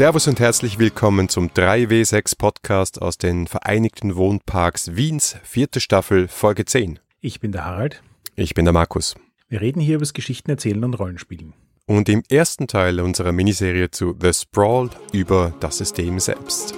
Servus und herzlich willkommen zum 3W6 Podcast aus den Vereinigten Wohnparks Wiens, vierte Staffel, Folge 10. Ich bin der Harald. Ich bin der Markus. Wir reden hier über das Geschichten erzählen und Rollenspielen. Und im ersten Teil unserer Miniserie zu The Sprawl über das System selbst.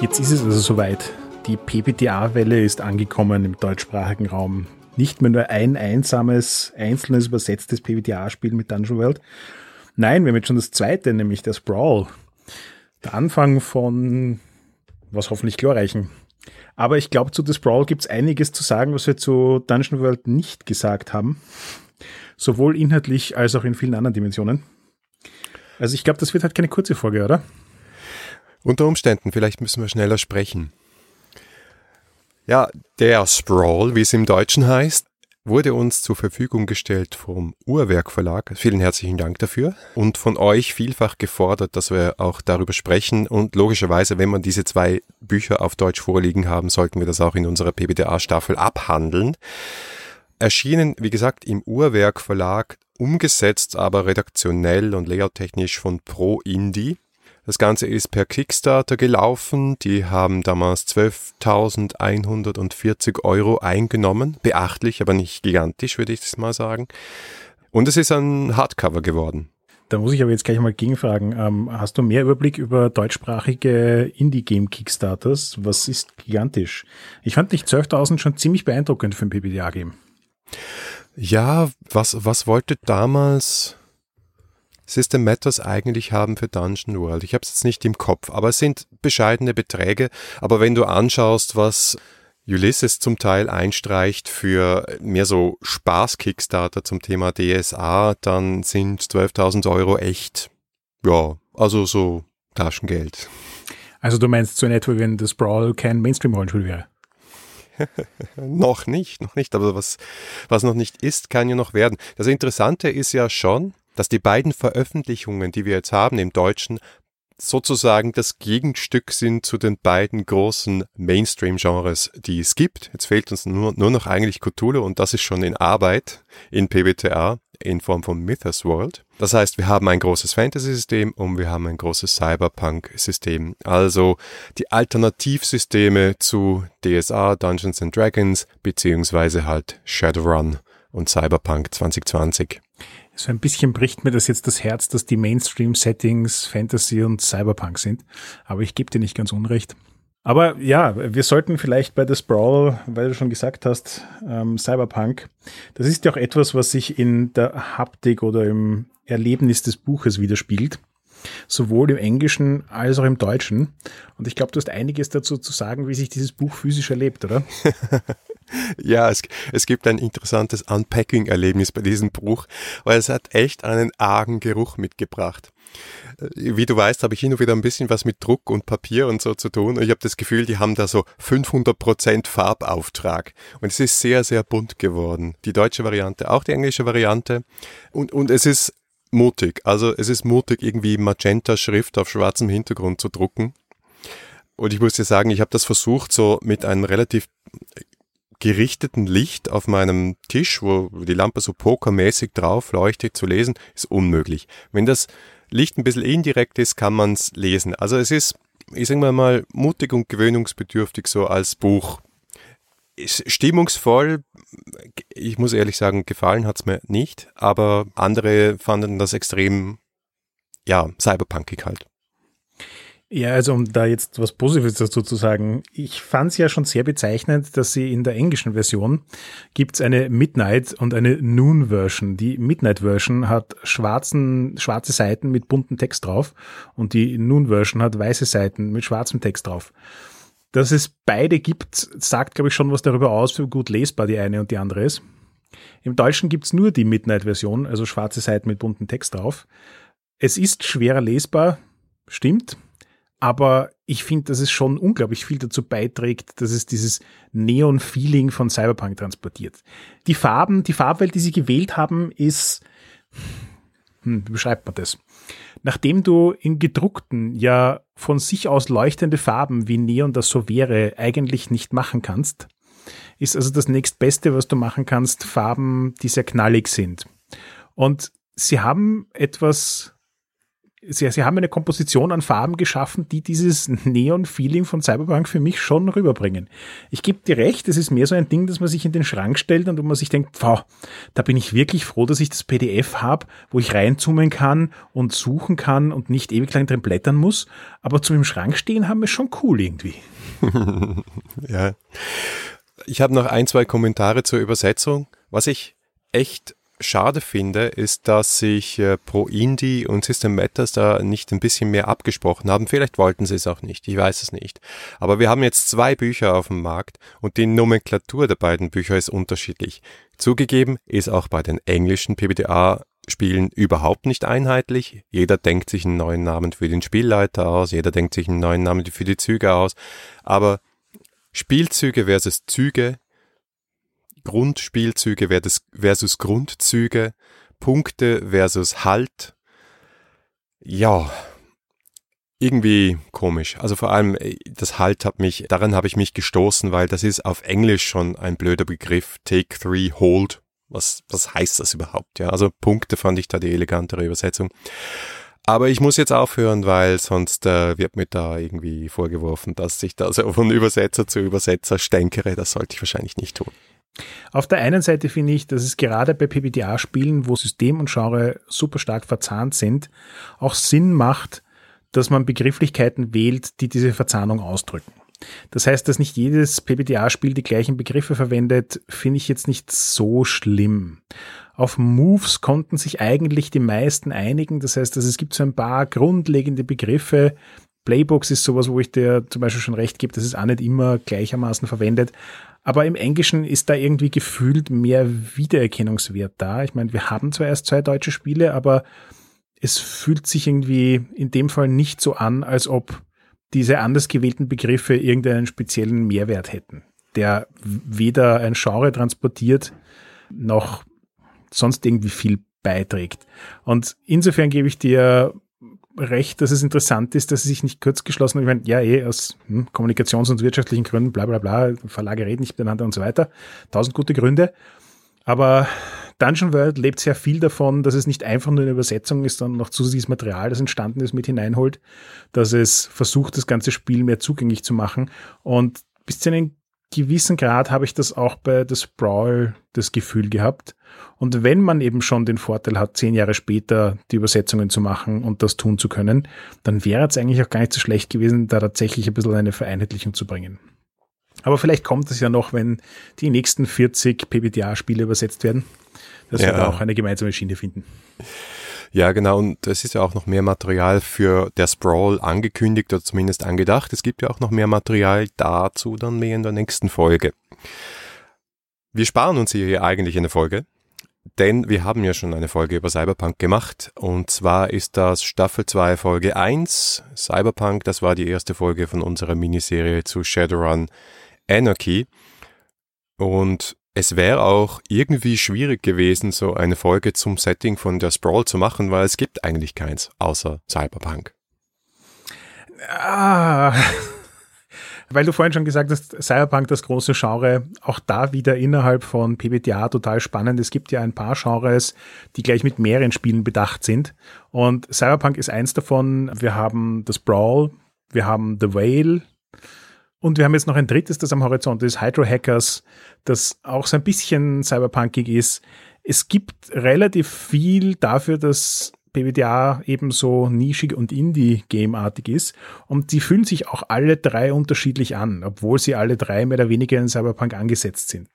Jetzt ist es also soweit. Die PPTA-Welle ist angekommen im deutschsprachigen Raum. Nicht mehr nur ein einsames, einzelnes übersetztes PPTA-Spiel mit Dungeon World. Nein, wir haben jetzt schon das zweite, nämlich das Brawl. Der Anfang von was hoffentlich glorreichen. Aber ich glaube, zu The Sprawl gibt es einiges zu sagen, was wir zu Dungeon World nicht gesagt haben. Sowohl inhaltlich als auch in vielen anderen Dimensionen. Also ich glaube, das wird halt keine kurze Folge, oder? Unter Umständen, vielleicht müssen wir schneller sprechen. Ja, der Sprawl, wie es im Deutschen heißt, wurde uns zur Verfügung gestellt vom Uhrwerk Verlag. Vielen herzlichen Dank dafür. Und von euch vielfach gefordert, dass wir auch darüber sprechen. Und logischerweise, wenn man diese zwei Bücher auf Deutsch vorliegen haben, sollten wir das auch in unserer PBDA-Staffel abhandeln. Erschienen, wie gesagt, im Uhrwerk Verlag, umgesetzt aber redaktionell und layouttechnisch von Pro Indie. Das Ganze ist per Kickstarter gelaufen. Die haben damals 12.140 Euro eingenommen. Beachtlich, aber nicht gigantisch, würde ich das mal sagen. Und es ist ein Hardcover geworden. Da muss ich aber jetzt gleich mal gegenfragen. Ähm, hast du mehr Überblick über deutschsprachige Indie-Game-Kickstarters? Was ist gigantisch? Ich fand nicht 12.000 schon ziemlich beeindruckend für ein PBDA-Game. Ja, was, was wollte damals System Matters eigentlich haben für Dungeon World. Ich habe es jetzt nicht im Kopf, aber es sind bescheidene Beträge. Aber wenn du anschaust, was Ulysses zum Teil einstreicht für mehr so Spaß-Kickstarter zum Thema DSA, dann sind 12.000 Euro echt, ja, also so Taschengeld. Also du meinst so in etwa, wenn das Brawl kein Mainstream-Rollenspiel wäre? noch nicht, noch nicht, aber was, was noch nicht ist, kann ja noch werden. Das Interessante ist ja schon, dass die beiden Veröffentlichungen, die wir jetzt haben im Deutschen, sozusagen das Gegenstück sind zu den beiden großen Mainstream-Genres, die es gibt. Jetzt fehlt uns nur, nur noch eigentlich Cthulhu und das ist schon in Arbeit in PBTA in Form von Mythos World. Das heißt, wir haben ein großes Fantasy-System und wir haben ein großes Cyberpunk-System. Also die Alternativsysteme zu DSA, Dungeons and Dragons, beziehungsweise halt Shadowrun und Cyberpunk 2020. So ein bisschen bricht mir das jetzt das Herz, dass die Mainstream-Settings Fantasy und Cyberpunk sind. Aber ich gebe dir nicht ganz unrecht. Aber ja, wir sollten vielleicht bei The Sprawl, weil du schon gesagt hast, ähm, Cyberpunk, das ist ja auch etwas, was sich in der Haptik oder im Erlebnis des Buches widerspiegelt. Sowohl im Englischen als auch im Deutschen. Und ich glaube, du hast einiges dazu zu sagen, wie sich dieses Buch physisch erlebt, oder? Ja, es, es gibt ein interessantes Unpacking-Erlebnis bei diesem Buch, weil es hat echt einen argen Geruch mitgebracht. Äh, wie du weißt, habe ich hin und wieder ein bisschen was mit Druck und Papier und so zu tun. Und ich habe das Gefühl, die haben da so 500% Farbauftrag. Und es ist sehr, sehr bunt geworden. Die deutsche Variante, auch die englische Variante. Und, und es ist mutig. Also es ist mutig, irgendwie Magenta-Schrift auf schwarzem Hintergrund zu drucken. Und ich muss dir sagen, ich habe das versucht, so mit einem relativ gerichteten Licht auf meinem Tisch, wo die Lampe so pokermäßig drauf leuchtet, zu lesen, ist unmöglich. Wenn das Licht ein bisschen indirekt ist, kann man es lesen. Also es ist, ich sage mal, mutig und gewöhnungsbedürftig so als Buch. Ist stimmungsvoll, ich muss ehrlich sagen, gefallen hat es mir nicht, aber andere fanden das extrem, ja, cyberpunkig halt. Ja, also um da jetzt was Positives dazu zu sagen, ich fand es ja schon sehr bezeichnend, dass sie in der englischen Version gibt es eine Midnight und eine Noon Version. Die Midnight Version hat schwarzen, schwarze Seiten mit bunten Text drauf und die Noon Version hat weiße Seiten mit schwarzem Text drauf. Dass es beide gibt, sagt, glaube ich, schon was darüber aus, wie gut lesbar die eine und die andere ist. Im Deutschen gibt es nur die Midnight-Version, also schwarze Seiten mit bunten Text drauf. Es ist schwerer lesbar, stimmt, aber ich finde, dass es schon unglaublich viel dazu beiträgt, dass es dieses Neon-Feeling von Cyberpunk transportiert. Die Farben, die Farbwelt, die sie gewählt haben, ist, hm, wie beschreibt man das? Nachdem du in gedruckten, ja von sich aus leuchtende Farben wie Neon das so wäre, eigentlich nicht machen kannst, ist also das nächstbeste, was du machen kannst, Farben, die sehr knallig sind. Und sie haben etwas sie, sie haben eine Komposition an Farben geschaffen, die dieses Neon-Feeling von Cyberpunk für mich schon rüberbringen. Ich gebe dir recht, es ist mehr so ein Ding, dass man sich in den Schrank stellt und wo man sich denkt, wow, da bin ich wirklich froh, dass ich das PDF habe, wo ich reinzoomen kann und suchen kann und nicht ewig lang drin blättern muss. Aber zum im Schrank stehen haben wir schon cool irgendwie. ja. Ich habe noch ein, zwei Kommentare zur Übersetzung. Was ich echt schade finde, ist, dass sich äh, Pro Indie und System Matters da nicht ein bisschen mehr abgesprochen haben. Vielleicht wollten sie es auch nicht, ich weiß es nicht. Aber wir haben jetzt zwei Bücher auf dem Markt und die Nomenklatur der beiden Bücher ist unterschiedlich. Zugegeben ist auch bei den englischen PBTA Spielen überhaupt nicht einheitlich. Jeder denkt sich einen neuen Namen für den Spielleiter aus, jeder denkt sich einen neuen Namen für die Züge aus. Aber Spielzüge versus Züge Grundspielzüge versus Grundzüge, Punkte versus Halt. Ja, irgendwie komisch. Also vor allem äh, das Halt hat mich, daran habe ich mich gestoßen, weil das ist auf Englisch schon ein blöder Begriff. Take three, hold. Was, was heißt das überhaupt? Ja, also Punkte fand ich da die elegantere Übersetzung. Aber ich muss jetzt aufhören, weil sonst äh, wird mir da irgendwie vorgeworfen, dass ich da so von Übersetzer zu Übersetzer stänkere. Das sollte ich wahrscheinlich nicht tun. Auf der einen Seite finde ich, dass es gerade bei PBTA-Spielen, wo System und Genre super stark verzahnt sind, auch Sinn macht, dass man Begrifflichkeiten wählt, die diese Verzahnung ausdrücken. Das heißt, dass nicht jedes PBTA-Spiel die gleichen Begriffe verwendet, finde ich jetzt nicht so schlimm. Auf Moves konnten sich eigentlich die meisten einigen. Das heißt, dass es gibt so ein paar grundlegende Begriffe. Playbooks ist sowas, wo ich dir zum Beispiel schon recht gebe, dass es auch nicht immer gleichermaßen verwendet. Aber im Englischen ist da irgendwie gefühlt mehr Wiedererkennungswert da. Ich meine, wir haben zwar erst zwei deutsche Spiele, aber es fühlt sich irgendwie in dem Fall nicht so an, als ob diese anders gewählten Begriffe irgendeinen speziellen Mehrwert hätten, der weder ein Genre transportiert noch sonst irgendwie viel beiträgt. Und insofern gebe ich dir recht, dass es interessant ist, dass sie sich nicht kurz geschlossen haben. Ich meine, ja, eh, aus hm, kommunikations- und wirtschaftlichen Gründen, bla bla bla, Verlage reden nicht miteinander und so weiter. Tausend gute Gründe. Aber Dungeon World lebt sehr viel davon, dass es nicht einfach nur eine Übersetzung ist, sondern noch zusätzliches Material, das entstanden ist, mit hineinholt, dass es versucht, das ganze Spiel mehr zugänglich zu machen. Und bis zu einem gewissen Grad habe ich das auch bei The Sprawl das Gefühl gehabt. Und wenn man eben schon den Vorteil hat, zehn Jahre später die Übersetzungen zu machen und das tun zu können, dann wäre es eigentlich auch gar nicht so schlecht gewesen, da tatsächlich ein bisschen eine Vereinheitlichung zu bringen. Aber vielleicht kommt es ja noch, wenn die nächsten 40 PBTA-Spiele übersetzt werden, dass ja. wir da auch eine gemeinsame Schiene finden. Ja, genau. Und es ist ja auch noch mehr Material für der Sprawl angekündigt oder zumindest angedacht. Es gibt ja auch noch mehr Material dazu dann mehr in der nächsten Folge. Wir sparen uns hier eigentlich eine Folge, denn wir haben ja schon eine Folge über Cyberpunk gemacht. Und zwar ist das Staffel 2 Folge 1. Cyberpunk, das war die erste Folge von unserer Miniserie zu Shadowrun Anarchy. Und es wäre auch irgendwie schwierig gewesen, so eine Folge zum Setting von der Sprawl zu machen, weil es gibt eigentlich keins außer Cyberpunk. Ah, weil du vorhin schon gesagt hast, Cyberpunk, das große Genre, auch da wieder innerhalb von PBTA total spannend. Es gibt ja ein paar Genres, die gleich mit mehreren Spielen bedacht sind. Und Cyberpunk ist eins davon. Wir haben das Brawl, wir haben The Whale, und wir haben jetzt noch ein drittes, das am Horizont ist, Hydro Hackers, das auch so ein bisschen cyberpunkig ist. Es gibt relativ viel dafür, dass BBDA ebenso nischig und Indie-Game-artig ist. Und die fühlen sich auch alle drei unterschiedlich an, obwohl sie alle drei mehr oder weniger in Cyberpunk angesetzt sind.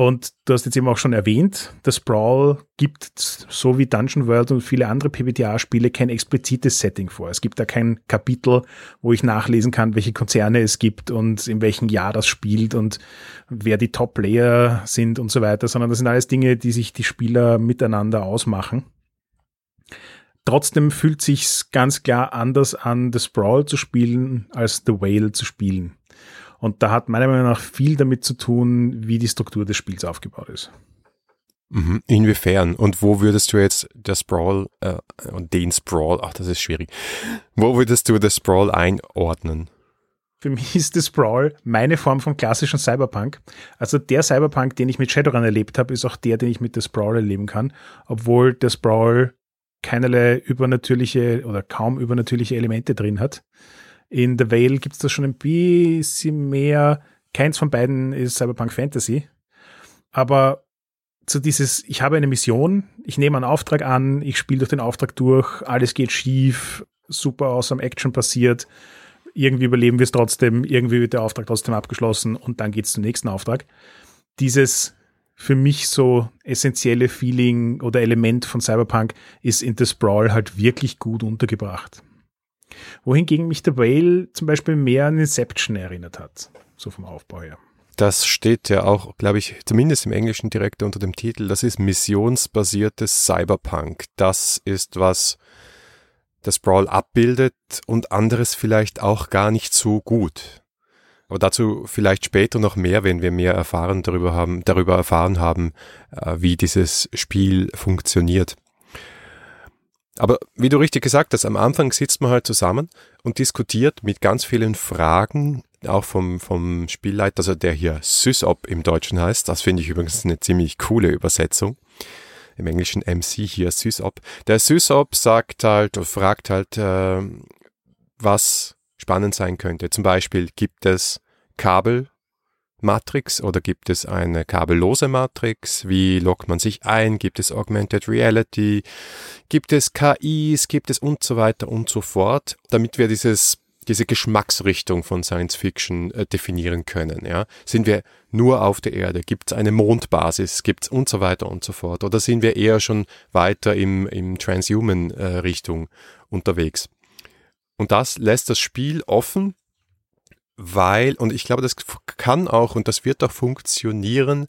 Und du hast jetzt eben auch schon erwähnt, das Sprawl gibt, so wie Dungeon World und viele andere PBTA-Spiele, kein explizites Setting vor. Es gibt da kein Kapitel, wo ich nachlesen kann, welche Konzerne es gibt und in welchem Jahr das spielt und wer die Top-Player sind und so weiter, sondern das sind alles Dinge, die sich die Spieler miteinander ausmachen. Trotzdem fühlt sich's ganz klar anders an, The Sprawl zu spielen, als The Whale zu spielen. Und da hat meiner Meinung nach viel damit zu tun, wie die Struktur des Spiels aufgebaut ist. Mhm. Inwiefern? Und wo würdest du jetzt der Sprawl äh, und den Sprawl, ach, das ist schwierig. Wo würdest du das Sprawl einordnen? Für mich ist das Brawl meine Form von klassischen Cyberpunk. Also der Cyberpunk, den ich mit Shadowrun erlebt habe, ist auch der, den ich mit The Sprawl erleben kann, obwohl The Sprawl keinerlei übernatürliche oder kaum übernatürliche Elemente drin hat. In The Vale gibt es das schon ein bisschen mehr. Keins von beiden ist Cyberpunk Fantasy. Aber so dieses, ich habe eine Mission, ich nehme einen Auftrag an, ich spiele durch den Auftrag durch, alles geht schief, super awesome Action passiert, irgendwie überleben wir es trotzdem, irgendwie wird der Auftrag trotzdem abgeschlossen und dann geht es zum nächsten Auftrag. Dieses für mich so essentielle Feeling oder Element von Cyberpunk ist in The Sprawl halt wirklich gut untergebracht. Wohingegen mich The Whale zum Beispiel mehr an Inception erinnert hat, so vom Aufbau her. Das steht ja auch, glaube ich, zumindest im Englischen direkt unter dem Titel. Das ist missionsbasiertes Cyberpunk. Das ist was das Brawl abbildet und anderes vielleicht auch gar nicht so gut. Aber dazu vielleicht später noch mehr, wenn wir mehr erfahren darüber haben, darüber erfahren haben, äh, wie dieses Spiel funktioniert. Aber wie du richtig gesagt hast, am Anfang sitzt man halt zusammen und diskutiert mit ganz vielen Fragen, auch vom, vom Spielleiter, also der hier SysOp im Deutschen heißt. Das finde ich übrigens eine ziemlich coole Übersetzung. Im Englischen MC hier SysOp. Der SysOp sagt halt, oder fragt halt, äh, was spannend sein könnte. Zum Beispiel gibt es Kabel Matrix oder gibt es eine kabellose Matrix? Wie loggt man sich ein? Gibt es Augmented Reality? Gibt es KIs? Gibt es und so weiter und so fort, damit wir dieses diese Geschmacksrichtung von Science Fiction äh, definieren können. Ja? Sind wir nur auf der Erde? Gibt es eine Mondbasis? Gibt es und so weiter und so fort? Oder sind wir eher schon weiter im, im Transhuman-Richtung äh, unterwegs? Und das lässt das Spiel offen weil, und ich glaube, das kann auch und das wird auch funktionieren,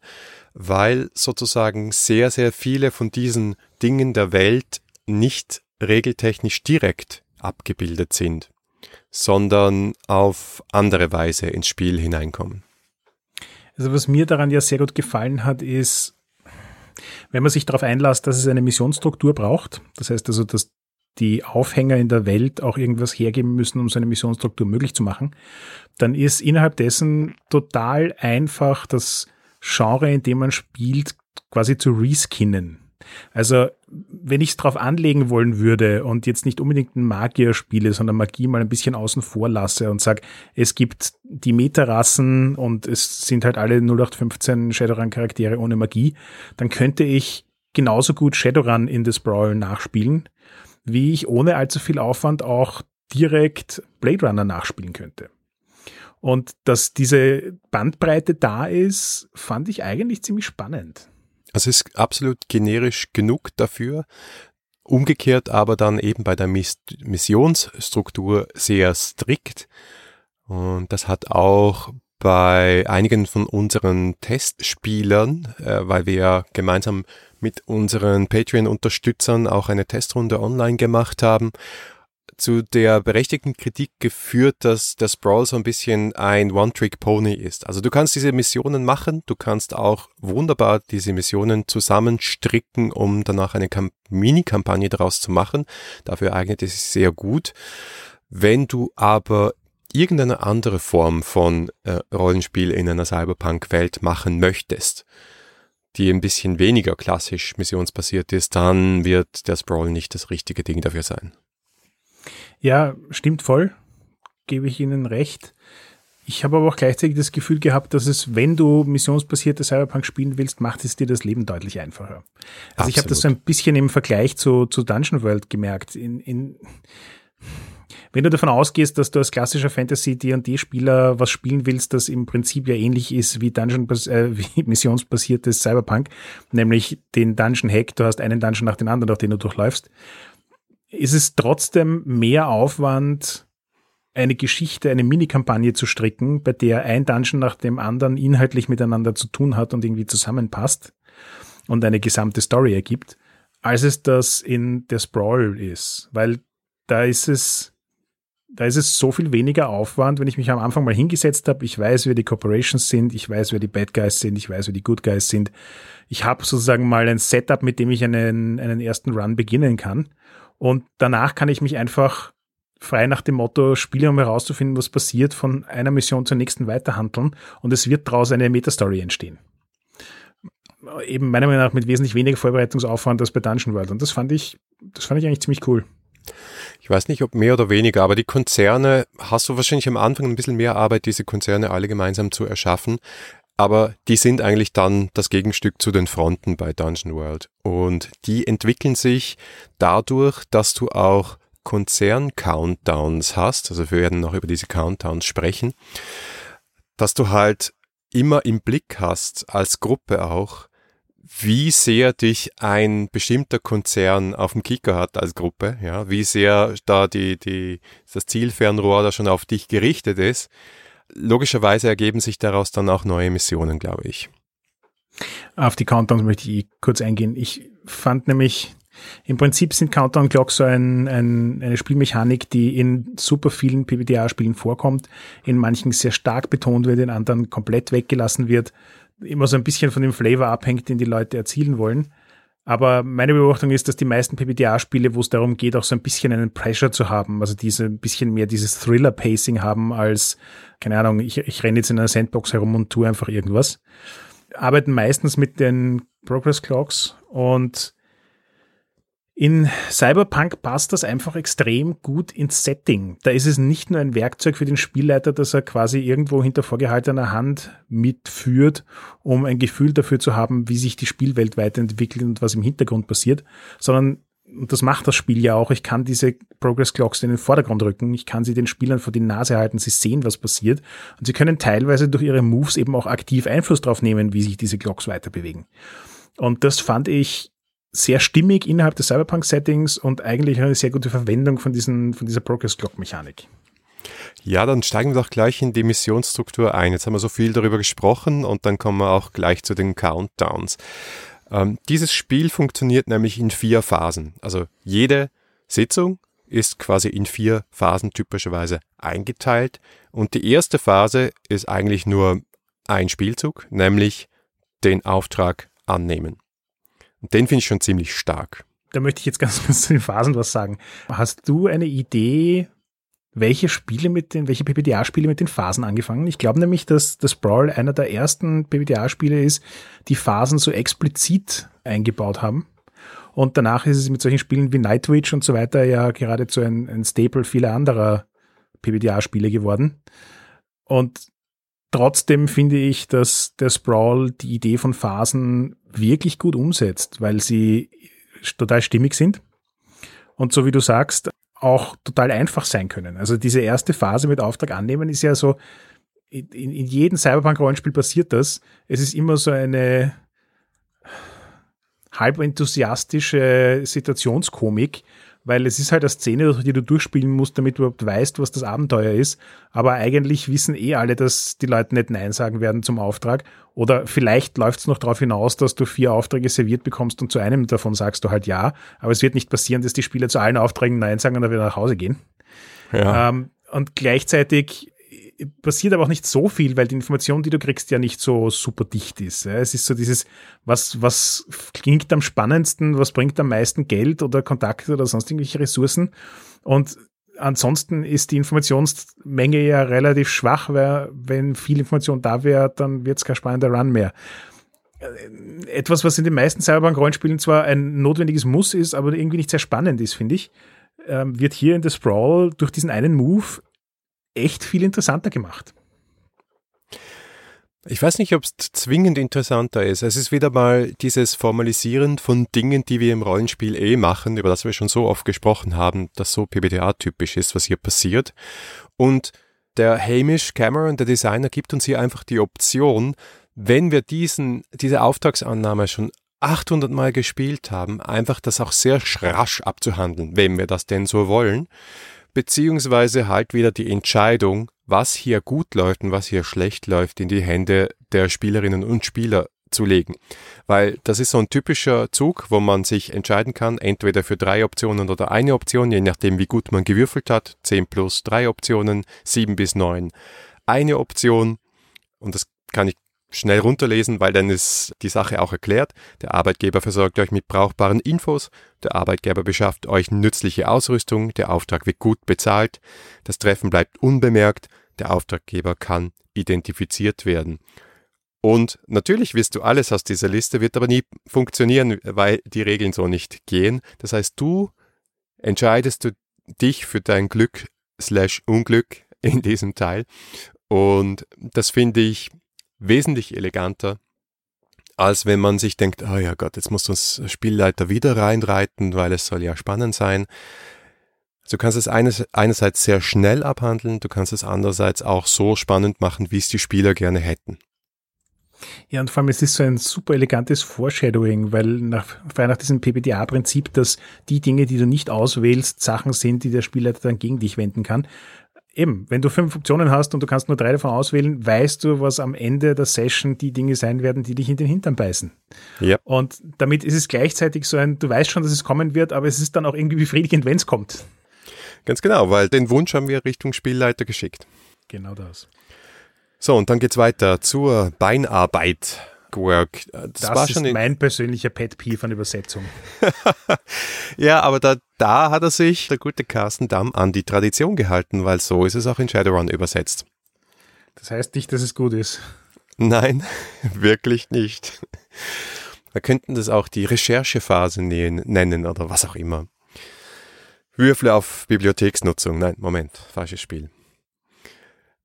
weil sozusagen sehr, sehr viele von diesen Dingen der Welt nicht regeltechnisch direkt abgebildet sind, sondern auf andere Weise ins Spiel hineinkommen. Also was mir daran ja sehr gut gefallen hat, ist, wenn man sich darauf einlässt, dass es eine Missionsstruktur braucht, das heißt also, dass die Aufhänger in der Welt auch irgendwas hergeben müssen, um so eine Missionsstruktur möglich zu machen, dann ist innerhalb dessen total einfach das Genre, in dem man spielt, quasi zu reskinnen. Also, wenn ich es drauf anlegen wollen würde und jetzt nicht unbedingt ein Magier spiele, sondern Magie mal ein bisschen außen vor lasse und sage, es gibt die Metarassen und es sind halt alle 0815 Shadowrun-Charaktere ohne Magie, dann könnte ich genauso gut Shadowrun in The Sprawl nachspielen, wie ich ohne allzu viel Aufwand auch direkt Blade Runner nachspielen könnte. Und dass diese Bandbreite da ist, fand ich eigentlich ziemlich spannend. Es ist absolut generisch genug dafür. Umgekehrt aber dann eben bei der Missionsstruktur sehr strikt. Und das hat auch bei einigen von unseren Testspielern, äh, weil wir gemeinsam mit unseren Patreon-Unterstützern auch eine Testrunde online gemacht haben, zu der berechtigten Kritik geführt, dass das Brawl so ein bisschen ein One-Trick-Pony ist. Also du kannst diese Missionen machen, du kannst auch wunderbar diese Missionen zusammenstricken, um danach eine Mini-Kampagne daraus zu machen. Dafür eignet es sich sehr gut. Wenn du aber irgendeine andere Form von äh, Rollenspiel in einer Cyberpunk-Welt machen möchtest, die ein bisschen weniger klassisch missionsbasiert ist, dann wird der Sprawl nicht das richtige Ding dafür sein. Ja, stimmt voll. Gebe ich Ihnen recht. Ich habe aber auch gleichzeitig das Gefühl gehabt, dass es, wenn du missionsbasierte Cyberpunk spielen willst, macht es dir das Leben deutlich einfacher. Also Absolut. ich habe das so ein bisschen im Vergleich zu, zu Dungeon World gemerkt. In, in, wenn du davon ausgehst, dass du als klassischer Fantasy D&D-Spieler was spielen willst, das im Prinzip ja ähnlich ist wie Dungeon, äh, wie missionsbasiertes Cyberpunk, nämlich den Dungeon Hack, du hast einen Dungeon nach dem anderen, durch den du durchläufst, ist es trotzdem mehr Aufwand, eine Geschichte, eine Mini-Kampagne zu stricken, bei der ein Dungeon nach dem anderen inhaltlich miteinander zu tun hat und irgendwie zusammenpasst und eine gesamte Story ergibt, als es das in der Sprawl ist. Weil da ist es, da ist es so viel weniger Aufwand, wenn ich mich am Anfang mal hingesetzt habe. Ich weiß, wer die Corporations sind, ich weiß, wer die Bad Guys sind, ich weiß, wer die Good Guys sind. Ich habe sozusagen mal ein Setup, mit dem ich einen, einen ersten Run beginnen kann. Und danach kann ich mich einfach frei nach dem Motto, Spiele, um herauszufinden, was passiert, von einer Mission zur nächsten weiterhandeln und es wird daraus eine Metastory entstehen. Eben meiner Meinung nach mit wesentlich weniger Vorbereitungsaufwand als bei Dungeon World. Und das fand ich, das fand ich eigentlich ziemlich cool. Ich weiß nicht, ob mehr oder weniger, aber die Konzerne, hast du wahrscheinlich am Anfang ein bisschen mehr Arbeit, diese Konzerne alle gemeinsam zu erschaffen. Aber die sind eigentlich dann das Gegenstück zu den Fronten bei Dungeon World. Und die entwickeln sich dadurch, dass du auch Konzern-Countdowns hast, also wir werden noch über diese Countdowns sprechen, dass du halt immer im Blick hast, als Gruppe auch, wie sehr dich ein bestimmter Konzern auf dem Kicker hat als Gruppe, ja, wie sehr da die, die, das Zielfernrohr da schon auf dich gerichtet ist. Logischerweise ergeben sich daraus dann auch neue Missionen, glaube ich. Auf die Countdowns möchte ich kurz eingehen. Ich fand nämlich im Prinzip sind Countdown Clocks so ein, ein, eine Spielmechanik, die in super vielen PBTA-Spielen vorkommt, in manchen sehr stark betont wird, in anderen komplett weggelassen wird, immer so ein bisschen von dem Flavor abhängt, den die Leute erzielen wollen. Aber meine Beobachtung ist, dass die meisten PBTA-Spiele, wo es darum geht, auch so ein bisschen einen Pressure zu haben, also diese ein bisschen mehr dieses Thriller-Pacing haben als, keine Ahnung, ich, ich renne jetzt in einer Sandbox herum und tue einfach irgendwas, arbeiten meistens mit den Progress Clocks und in Cyberpunk passt das einfach extrem gut ins Setting. Da ist es nicht nur ein Werkzeug für den Spielleiter, dass er quasi irgendwo hinter vorgehaltener Hand mitführt, um ein Gefühl dafür zu haben, wie sich die Spielwelt weiterentwickelt und was im Hintergrund passiert, sondern und das macht das Spiel ja auch. Ich kann diese Progress Clocks in den Vordergrund rücken. Ich kann sie den Spielern vor die Nase halten. Sie sehen, was passiert. Und sie können teilweise durch ihre Moves eben auch aktiv Einfluss darauf nehmen, wie sich diese Clocks weiter bewegen. Und das fand ich sehr stimmig innerhalb des Cyberpunk-Settings und eigentlich eine sehr gute Verwendung von, diesen, von dieser Progress-Clock-Mechanik. Ja, dann steigen wir doch gleich in die Missionsstruktur ein. Jetzt haben wir so viel darüber gesprochen und dann kommen wir auch gleich zu den Countdowns. Ähm, dieses Spiel funktioniert nämlich in vier Phasen. Also jede Sitzung ist quasi in vier Phasen typischerweise eingeteilt. Und die erste Phase ist eigentlich nur ein Spielzug, nämlich den Auftrag annehmen. Und den finde ich schon ziemlich stark. Da möchte ich jetzt ganz kurz zu den Phasen was sagen. Hast du eine Idee, welche Spiele mit den, welche PBTA-Spiele mit den Phasen angefangen? Ich glaube nämlich, dass das Brawl einer der ersten PBTA-Spiele ist, die Phasen so explizit eingebaut haben. Und danach ist es mit solchen Spielen wie Nightwitch und so weiter ja geradezu ein, ein Staple vieler anderer PBTA-Spiele geworden. Und trotzdem finde ich, dass der Sprawl die Idee von Phasen wirklich gut umsetzt, weil sie total stimmig sind und so wie du sagst, auch total einfach sein können. Also diese erste Phase mit Auftrag annehmen ist ja so, in, in jedem Cyberpunk-Rollenspiel passiert das. Es ist immer so eine halb enthusiastische Situationskomik, weil es ist halt eine Szene, die du durchspielen musst, damit du überhaupt weißt, was das Abenteuer ist. Aber eigentlich wissen eh alle, dass die Leute nicht Nein sagen werden zum Auftrag. Oder vielleicht läuft es noch darauf hinaus, dass du vier Aufträge serviert bekommst und zu einem davon sagst du halt ja. Aber es wird nicht passieren, dass die Spieler zu allen Aufträgen Nein sagen und dann wieder nach Hause gehen. Ja. Ähm, und gleichzeitig passiert aber auch nicht so viel, weil die Information, die du kriegst, ja nicht so super dicht ist. Es ist so dieses, was, was klingt am spannendsten, was bringt am meisten Geld oder Kontakte oder sonst irgendwelche Ressourcen. Und ansonsten ist die Informationsmenge ja relativ schwach, weil wenn viel Information da wäre, dann wird es kein spannender Run mehr. Etwas, was in den meisten Cyberpunk-Rollenspielen zwar ein notwendiges Muss ist, aber irgendwie nicht sehr spannend ist, finde ich, ähm, wird hier in The Sprawl durch diesen einen Move echt viel interessanter gemacht. Ich weiß nicht, ob es zwingend interessanter ist. Es ist wieder mal dieses Formalisieren von Dingen, die wir im Rollenspiel eh machen, über das wir schon so oft gesprochen haben, das so PBTA-typisch ist, was hier passiert. Und der Hamish Cameron, der Designer, gibt uns hier einfach die Option, wenn wir diesen, diese Auftragsannahme schon 800 Mal gespielt haben, einfach das auch sehr rasch abzuhandeln, wenn wir das denn so wollen beziehungsweise halt wieder die Entscheidung, was hier gut läuft und was hier schlecht läuft, in die Hände der Spielerinnen und Spieler zu legen. Weil das ist so ein typischer Zug, wo man sich entscheiden kann, entweder für drei Optionen oder eine Option, je nachdem wie gut man gewürfelt hat. 10 plus drei Optionen, 7 bis 9 eine Option. Und das kann ich schnell runterlesen, weil dann ist die Sache auch erklärt. Der Arbeitgeber versorgt euch mit brauchbaren Infos, der Arbeitgeber beschafft euch nützliche Ausrüstung, der Auftrag wird gut bezahlt, das Treffen bleibt unbemerkt, der Auftraggeber kann identifiziert werden. Und natürlich wirst du alles aus dieser Liste, wird aber nie funktionieren, weil die Regeln so nicht gehen. Das heißt, du entscheidest du dich für dein Glück slash Unglück in diesem Teil. Und das finde ich wesentlich eleganter, als wenn man sich denkt, oh ja Gott, jetzt muss uns Spielleiter wieder reinreiten, weil es soll ja spannend sein. Du kannst es eines, einerseits sehr schnell abhandeln, du kannst es andererseits auch so spannend machen, wie es die Spieler gerne hätten. Ja, und vor allem es ist so ein super elegantes Foreshadowing, weil nach, vor allem nach diesem PPDA-Prinzip, dass die Dinge, die du nicht auswählst, Sachen sind, die der Spielleiter dann gegen dich wenden kann eben, wenn du fünf Optionen hast und du kannst nur drei davon auswählen, weißt du, was am Ende der Session die Dinge sein werden, die dich in den Hintern beißen. Ja. Und damit ist es gleichzeitig so ein, du weißt schon, dass es kommen wird, aber es ist dann auch irgendwie befriedigend, wenn es kommt. Ganz genau, weil den Wunsch haben wir Richtung Spielleiter geschickt. Genau das. So, und dann geht's weiter zur Beinarbeit. Work. Das, das ist mein persönlicher Pet Peeve an Übersetzung. ja, aber da, da hat er sich, der gute Carsten Damm, an die Tradition gehalten, weil so ist es auch in Shadowrun übersetzt. Das heißt nicht, dass es gut ist. Nein, wirklich nicht. Wir könnten das auch die Recherchephase nennen oder was auch immer. Würfle auf Bibliotheksnutzung. Nein, Moment, falsches Spiel.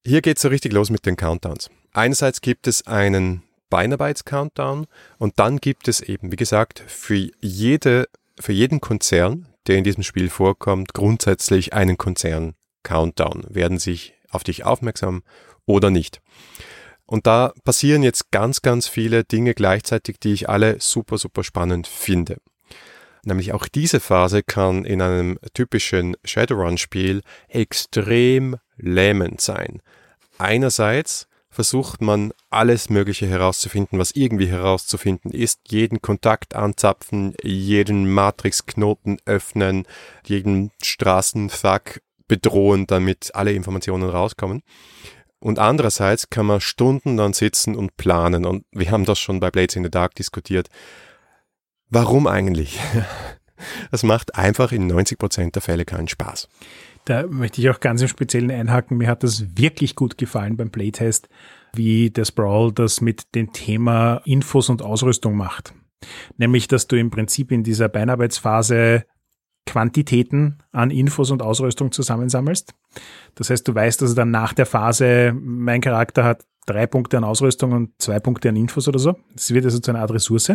Hier geht's so richtig los mit den Countdowns. Einerseits gibt es einen Beinarbeits-Countdown und dann gibt es eben, wie gesagt, für, jede, für jeden Konzern, der in diesem Spiel vorkommt, grundsätzlich einen Konzern-Countdown. Werden sich auf dich aufmerksam oder nicht. Und da passieren jetzt ganz, ganz viele Dinge gleichzeitig, die ich alle super, super spannend finde. Nämlich auch diese Phase kann in einem typischen Shadowrun-Spiel extrem lähmend sein. Einerseits versucht man alles Mögliche herauszufinden, was irgendwie herauszufinden ist. Jeden Kontakt anzapfen, jeden Matrixknoten öffnen, jeden Straßenfuck bedrohen, damit alle Informationen rauskommen. Und andererseits kann man Stunden dann sitzen und planen. Und wir haben das schon bei Blades in the Dark diskutiert. Warum eigentlich? Das macht einfach in 90 Prozent der Fälle keinen Spaß. Da möchte ich auch ganz im Speziellen einhaken. Mir hat das wirklich gut gefallen beim Playtest, wie der Sprawl das mit dem Thema Infos und Ausrüstung macht. Nämlich, dass du im Prinzip in dieser Beinarbeitsphase Quantitäten an Infos und Ausrüstung zusammensammelst. Das heißt, du weißt, dass dann nach der Phase, mein Charakter hat drei Punkte an Ausrüstung und zwei Punkte an Infos oder so. Das wird also zu einer Art Ressource.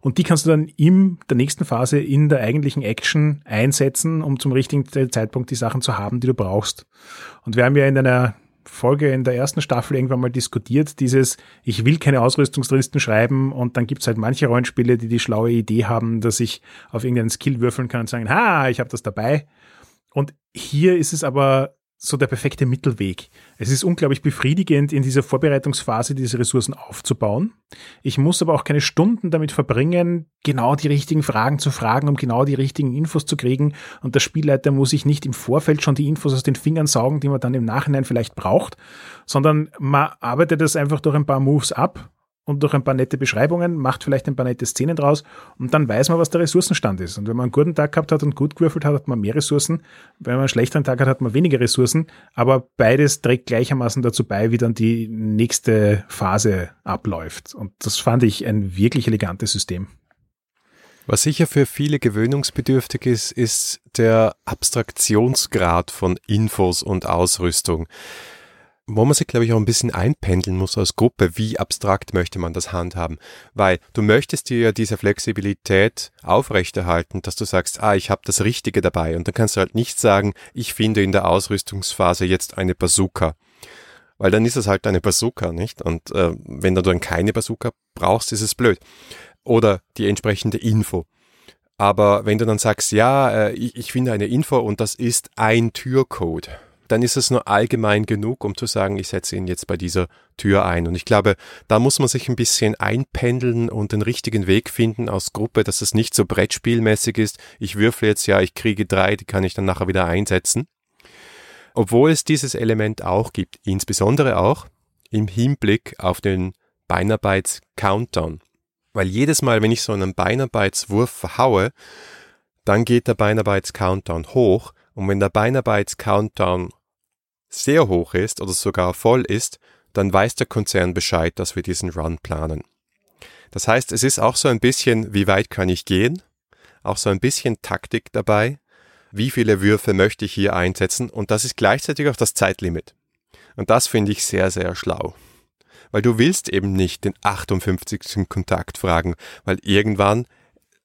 Und die kannst du dann in der nächsten Phase in der eigentlichen Action einsetzen, um zum richtigen Zeitpunkt die Sachen zu haben, die du brauchst. Und wir haben ja in einer Folge in der ersten Staffel irgendwann mal diskutiert, dieses, ich will keine Ausrüstungslisten schreiben und dann gibt's halt manche Rollenspiele, die die schlaue Idee haben, dass ich auf irgendeinen Skill würfeln kann und sagen, ha, ich habe das dabei. Und hier ist es aber so der perfekte Mittelweg. Es ist unglaublich befriedigend, in dieser Vorbereitungsphase diese Ressourcen aufzubauen. Ich muss aber auch keine Stunden damit verbringen, genau die richtigen Fragen zu fragen, um genau die richtigen Infos zu kriegen. Und der Spielleiter muss sich nicht im Vorfeld schon die Infos aus den Fingern saugen, die man dann im Nachhinein vielleicht braucht, sondern man arbeitet das einfach durch ein paar Moves ab und durch ein paar nette Beschreibungen, macht vielleicht ein paar nette Szenen draus und dann weiß man, was der Ressourcenstand ist. Und wenn man einen guten Tag gehabt hat und gut gewürfelt hat, hat man mehr Ressourcen. Wenn man einen schlechteren Tag hat, hat man weniger Ressourcen. Aber beides trägt gleichermaßen dazu bei, wie dann die nächste Phase abläuft. Und das fand ich ein wirklich elegantes System. Was sicher für viele gewöhnungsbedürftig ist, ist der Abstraktionsgrad von Infos und Ausrüstung wo man sich, glaube ich, auch ein bisschen einpendeln muss als Gruppe, wie abstrakt möchte man das handhaben. Weil du möchtest dir ja diese Flexibilität aufrechterhalten, dass du sagst, ah, ich habe das Richtige dabei. Und dann kannst du halt nicht sagen, ich finde in der Ausrüstungsphase jetzt eine Bazooka. Weil dann ist es halt eine Bazooka, nicht? Und äh, wenn du dann keine Bazooka brauchst, ist es blöd. Oder die entsprechende Info. Aber wenn du dann sagst, ja, äh, ich, ich finde eine Info und das ist ein Türcode dann ist es nur allgemein genug, um zu sagen, ich setze ihn jetzt bei dieser Tür ein. Und ich glaube, da muss man sich ein bisschen einpendeln und den richtigen Weg finden aus Gruppe, dass es nicht so Brettspielmäßig ist. Ich würfle jetzt ja, ich kriege drei, die kann ich dann nachher wieder einsetzen. Obwohl es dieses Element auch gibt, insbesondere auch im Hinblick auf den Beinarbeits-Countdown. Weil jedes Mal, wenn ich so einen Beinarbeitswurf verhaue, dann geht der Beinarbeits-Countdown hoch und wenn der Beinarbeits-Countdown sehr hoch ist oder sogar voll ist, dann weiß der Konzern Bescheid, dass wir diesen Run planen. Das heißt, es ist auch so ein bisschen, wie weit kann ich gehen, auch so ein bisschen Taktik dabei, wie viele Würfe möchte ich hier einsetzen und das ist gleichzeitig auch das Zeitlimit. Und das finde ich sehr, sehr schlau. Weil du willst eben nicht den 58. Kontakt fragen, weil irgendwann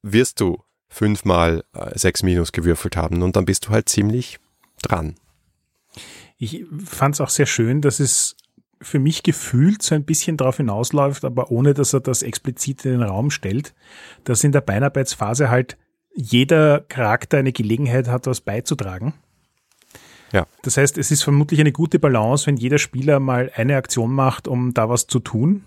wirst du fünfmal äh, sechs Minus gewürfelt haben und dann bist du halt ziemlich dran. Ich fand es auch sehr schön, dass es für mich gefühlt so ein bisschen darauf hinausläuft, aber ohne dass er das explizit in den Raum stellt, dass in der Beinarbeitsphase halt jeder Charakter eine Gelegenheit hat, was beizutragen. Ja. Das heißt, es ist vermutlich eine gute Balance, wenn jeder Spieler mal eine Aktion macht, um da was zu tun.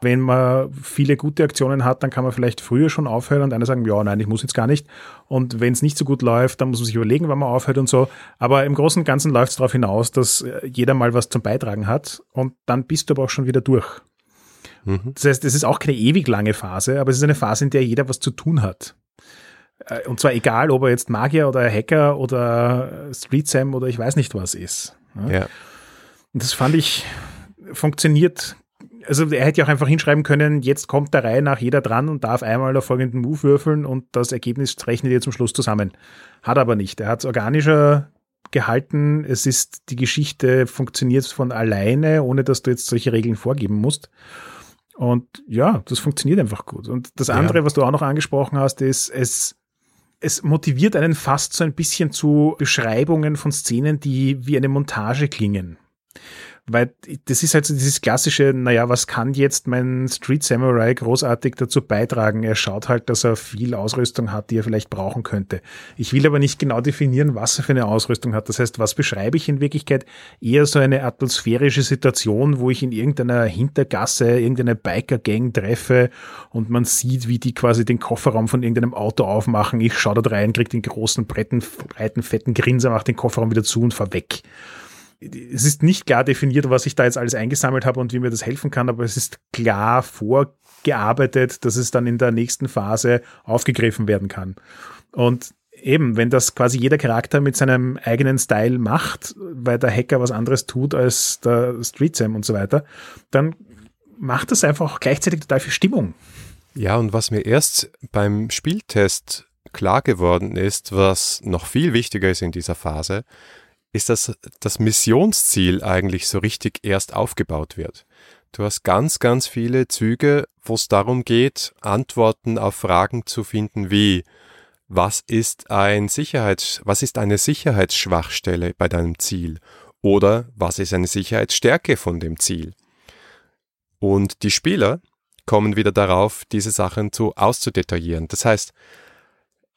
Wenn man viele gute Aktionen hat, dann kann man vielleicht früher schon aufhören und einer sagen, ja, nein, ich muss jetzt gar nicht. Und wenn es nicht so gut läuft, dann muss man sich überlegen, wann man aufhört und so. Aber im Großen und Ganzen läuft es darauf hinaus, dass äh, jeder mal was zum Beitragen hat und dann bist du aber auch schon wieder durch. Mhm. Das heißt, es ist auch keine ewig lange Phase, aber es ist eine Phase, in der jeder was zu tun hat. Äh, und zwar egal, ob er jetzt Magier oder Hacker oder Street Sam oder ich weiß nicht was ist. Ja. Und das fand ich, funktioniert also er hätte ja auch einfach hinschreiben können, jetzt kommt der Reihe nach jeder dran und darf einmal auf folgenden Move würfeln und das Ergebnis rechnet ihr zum Schluss zusammen. Hat aber nicht. Er hat es organischer gehalten. Es ist, die Geschichte funktioniert von alleine, ohne dass du jetzt solche Regeln vorgeben musst. Und ja, das funktioniert einfach gut. Und das andere, ja. was du auch noch angesprochen hast, ist, es, es motiviert einen fast so ein bisschen zu Beschreibungen von Szenen, die wie eine Montage klingen weil das ist halt so dieses klassische, naja, was kann jetzt mein Street Samurai großartig dazu beitragen? Er schaut halt, dass er viel Ausrüstung hat, die er vielleicht brauchen könnte. Ich will aber nicht genau definieren, was er für eine Ausrüstung hat. Das heißt, was beschreibe ich in Wirklichkeit? Eher so eine atmosphärische Situation, wo ich in irgendeiner Hintergasse irgendeine Biker-Gang treffe und man sieht, wie die quasi den Kofferraum von irgendeinem Auto aufmachen. Ich schaue dort rein, kriege den großen, breiten, fetten Grinser, mache den Kofferraum wieder zu und fahr weg es ist nicht klar definiert, was ich da jetzt alles eingesammelt habe und wie mir das helfen kann, aber es ist klar vorgearbeitet, dass es dann in der nächsten Phase aufgegriffen werden kann. Und eben, wenn das quasi jeder Charakter mit seinem eigenen Style macht, weil der Hacker was anderes tut als der Street Sam und so weiter, dann macht das einfach auch gleichzeitig total viel Stimmung. Ja, und was mir erst beim Spieltest klar geworden ist, was noch viel wichtiger ist in dieser Phase, ist, dass das Missionsziel eigentlich so richtig erst aufgebaut wird. Du hast ganz, ganz viele Züge, wo es darum geht, Antworten auf Fragen zu finden wie was ist ein Sicherheits, was ist eine Sicherheitsschwachstelle bei deinem Ziel? Oder was ist eine Sicherheitsstärke von dem Ziel? Und die Spieler kommen wieder darauf, diese Sachen zu auszudetaillieren. Das heißt,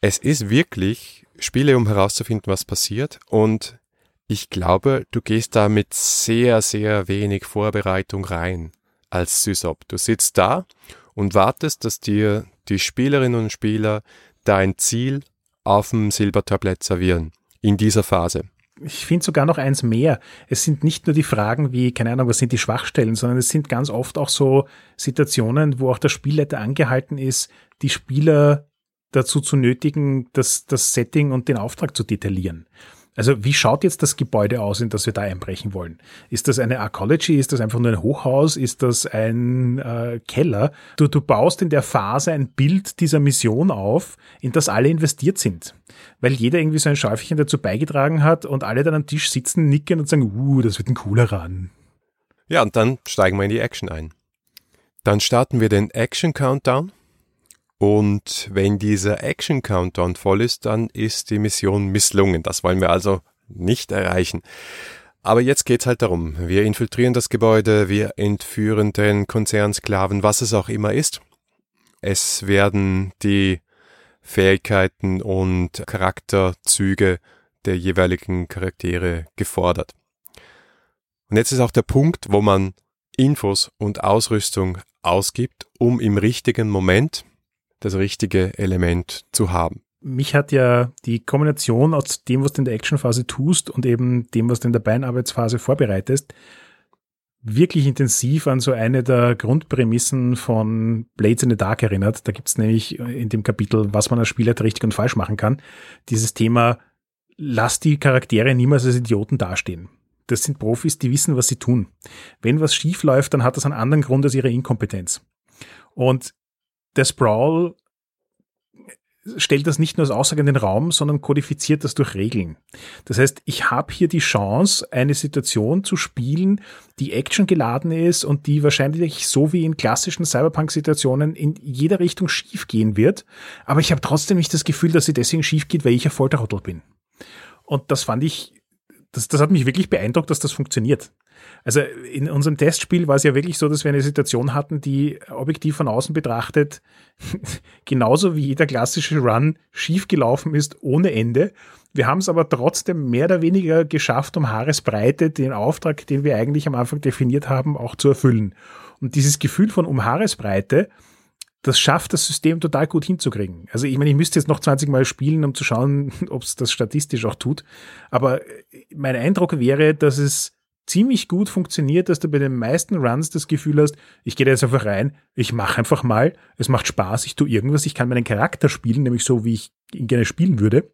es ist wirklich Spiele, um herauszufinden, was passiert und ich glaube, du gehst da mit sehr, sehr wenig Vorbereitung rein als Sysop. Du sitzt da und wartest, dass dir die Spielerinnen und Spieler dein Ziel auf dem Silbertablett servieren in dieser Phase. Ich finde sogar noch eins mehr. Es sind nicht nur die Fragen wie, keine Ahnung, was sind die Schwachstellen, sondern es sind ganz oft auch so Situationen, wo auch der Spielleiter angehalten ist, die Spieler dazu zu nötigen, das, das Setting und den Auftrag zu detaillieren. Also wie schaut jetzt das Gebäude aus, in das wir da einbrechen wollen? Ist das eine Arcology? Ist das einfach nur ein Hochhaus? Ist das ein äh, Keller? Du, du baust in der Phase ein Bild dieser Mission auf, in das alle investiert sind. Weil jeder irgendwie so ein Schäufchen dazu beigetragen hat und alle dann am Tisch sitzen, nicken und sagen, uh, das wird ein cooler Run. Ja, und dann steigen wir in die Action ein. Dann starten wir den Action Countdown. Und wenn dieser Action Countdown voll ist, dann ist die Mission misslungen. Das wollen wir also nicht erreichen. Aber jetzt geht's halt darum. Wir infiltrieren das Gebäude, wir entführen den Konzernsklaven, was es auch immer ist. Es werden die Fähigkeiten und Charakterzüge der jeweiligen Charaktere gefordert. Und jetzt ist auch der Punkt, wo man Infos und Ausrüstung ausgibt, um im richtigen Moment das richtige Element zu haben. Mich hat ja die Kombination aus dem, was du in der Actionphase tust und eben dem, was du in der Beinarbeitsphase vorbereitest, wirklich intensiv an so eine der Grundprämissen von Blades in the Dark erinnert. Da gibt's nämlich in dem Kapitel, was man als Spieler richtig und falsch machen kann, dieses Thema, lass die Charaktere niemals als Idioten dastehen. Das sind Profis, die wissen, was sie tun. Wenn was schief läuft, dann hat das einen anderen Grund als ihre Inkompetenz. Und der Sprawl stellt das nicht nur als Aussage in den Raum, sondern kodifiziert das durch Regeln. Das heißt, ich habe hier die Chance, eine Situation zu spielen, die Action geladen ist und die wahrscheinlich so wie in klassischen Cyberpunk-Situationen in jeder Richtung schief gehen wird. Aber ich habe trotzdem nicht das Gefühl, dass sie deswegen schief geht, weil ich ein Folterrottel bin. Und das fand ich, das, das hat mich wirklich beeindruckt, dass das funktioniert. Also in unserem Testspiel war es ja wirklich so, dass wir eine Situation hatten, die objektiv von außen betrachtet genauso wie jeder klassische Run schiefgelaufen ist ohne Ende. Wir haben es aber trotzdem mehr oder weniger geschafft, um Haaresbreite den Auftrag, den wir eigentlich am Anfang definiert haben, auch zu erfüllen. Und dieses Gefühl von um Haaresbreite, das schafft das System total gut hinzukriegen. Also ich meine, ich müsste jetzt noch 20 Mal spielen, um zu schauen, ob es das statistisch auch tut. Aber mein Eindruck wäre, dass es ziemlich gut funktioniert, dass du bei den meisten Runs das Gefühl hast, ich gehe da jetzt einfach rein, ich mache einfach mal, es macht Spaß, ich tue irgendwas, ich kann meinen Charakter spielen, nämlich so, wie ich ihn gerne spielen würde.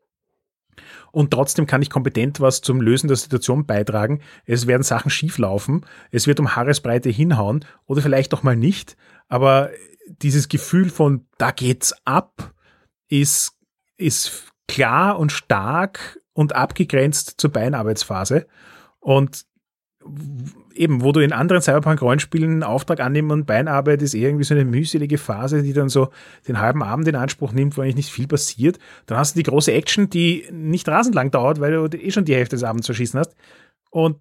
Und trotzdem kann ich kompetent was zum Lösen der Situation beitragen. Es werden Sachen schieflaufen, es wird um Haaresbreite hinhauen oder vielleicht auch mal nicht. Aber dieses Gefühl von da geht's ab ist, ist klar und stark und abgegrenzt zur Beinarbeitsphase. Und eben, wo du in anderen Cyberpunk-Rollenspielen Auftrag annehmen und Beinarbeit ist irgendwie so eine mühselige Phase, die dann so den halben Abend in Anspruch nimmt, wo eigentlich nicht viel passiert. Dann hast du die große Action, die nicht rasend lang dauert, weil du eh schon die Hälfte des Abends verschießen hast. Und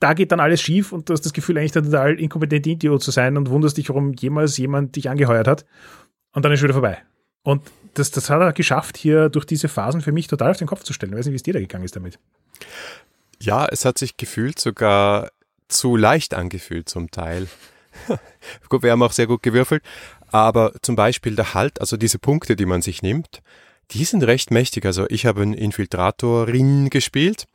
da geht dann alles schief und du hast das Gefühl, eigentlich total inkompetent Idiot zu sein und wunderst dich, warum jemals jemand dich angeheuert hat. Und dann ist wieder vorbei. Und das, das hat er geschafft, hier durch diese Phasen für mich total auf den Kopf zu stellen. Ich weiß nicht, wie es dir da gegangen ist damit. Ja, es hat sich gefühlt sogar zu leicht angefühlt zum Teil. gut, wir haben auch sehr gut gewürfelt, aber zum Beispiel der Halt, also diese Punkte, die man sich nimmt, die sind recht mächtig. Also ich habe einen Infiltratorin gespielt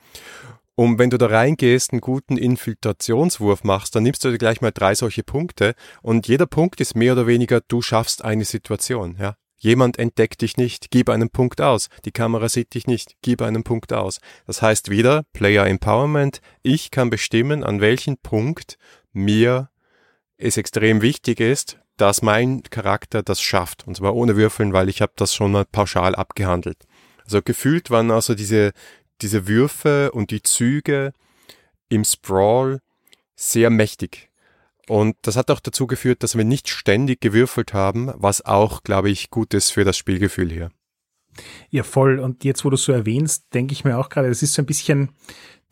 und wenn du da reingehst, einen guten Infiltrationswurf machst, dann nimmst du dir gleich mal drei solche Punkte und jeder Punkt ist mehr oder weniger, du schaffst eine Situation, ja. Jemand entdeckt dich nicht, gib einen Punkt aus. Die Kamera sieht dich nicht, gib einen Punkt aus. Das heißt wieder Player Empowerment. Ich kann bestimmen, an welchem Punkt mir es extrem wichtig ist, dass mein Charakter das schafft. Und zwar ohne Würfeln, weil ich habe das schon mal pauschal abgehandelt. Also gefühlt waren also diese, diese Würfe und die Züge im Sprawl sehr mächtig. Und das hat auch dazu geführt, dass wir nicht ständig gewürfelt haben, was auch, glaube ich, gut ist für das Spielgefühl hier. Ja, voll. Und jetzt, wo du so erwähnst, denke ich mir auch gerade, das ist so ein bisschen,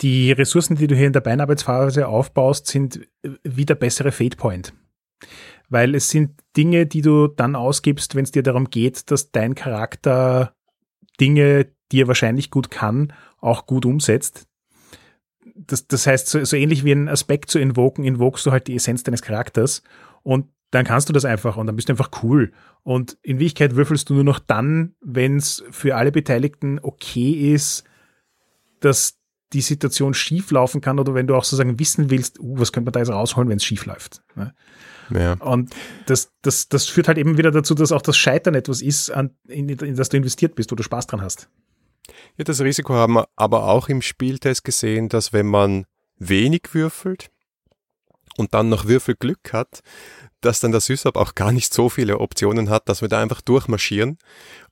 die Ressourcen, die du hier in der Beinarbeitsphase aufbaust, sind wie der bessere Fade Point. Weil es sind Dinge, die du dann ausgibst, wenn es dir darum geht, dass dein Charakter Dinge, die er wahrscheinlich gut kann, auch gut umsetzt das, das heißt, so, so ähnlich wie ein Aspekt zu invoken, invokst du halt die Essenz deines Charakters und dann kannst du das einfach und dann bist du einfach cool. Und in Wirklichkeit würfelst du nur noch dann, wenn es für alle Beteiligten okay ist, dass die Situation schief laufen kann oder wenn du auch sozusagen wissen willst, uh, was könnte man da jetzt rausholen, wenn es schief läuft. Ne? Ja. Und das, das, das führt halt eben wieder dazu, dass auch das Scheitern etwas ist, an, in, in das du investiert bist, wo du Spaß dran hast. Ja, das Risiko haben wir aber auch im Spieltest gesehen, dass wenn man wenig würfelt und dann noch Würfelglück hat, dass dann der SysOp auch gar nicht so viele Optionen hat, dass wir da einfach durchmarschieren.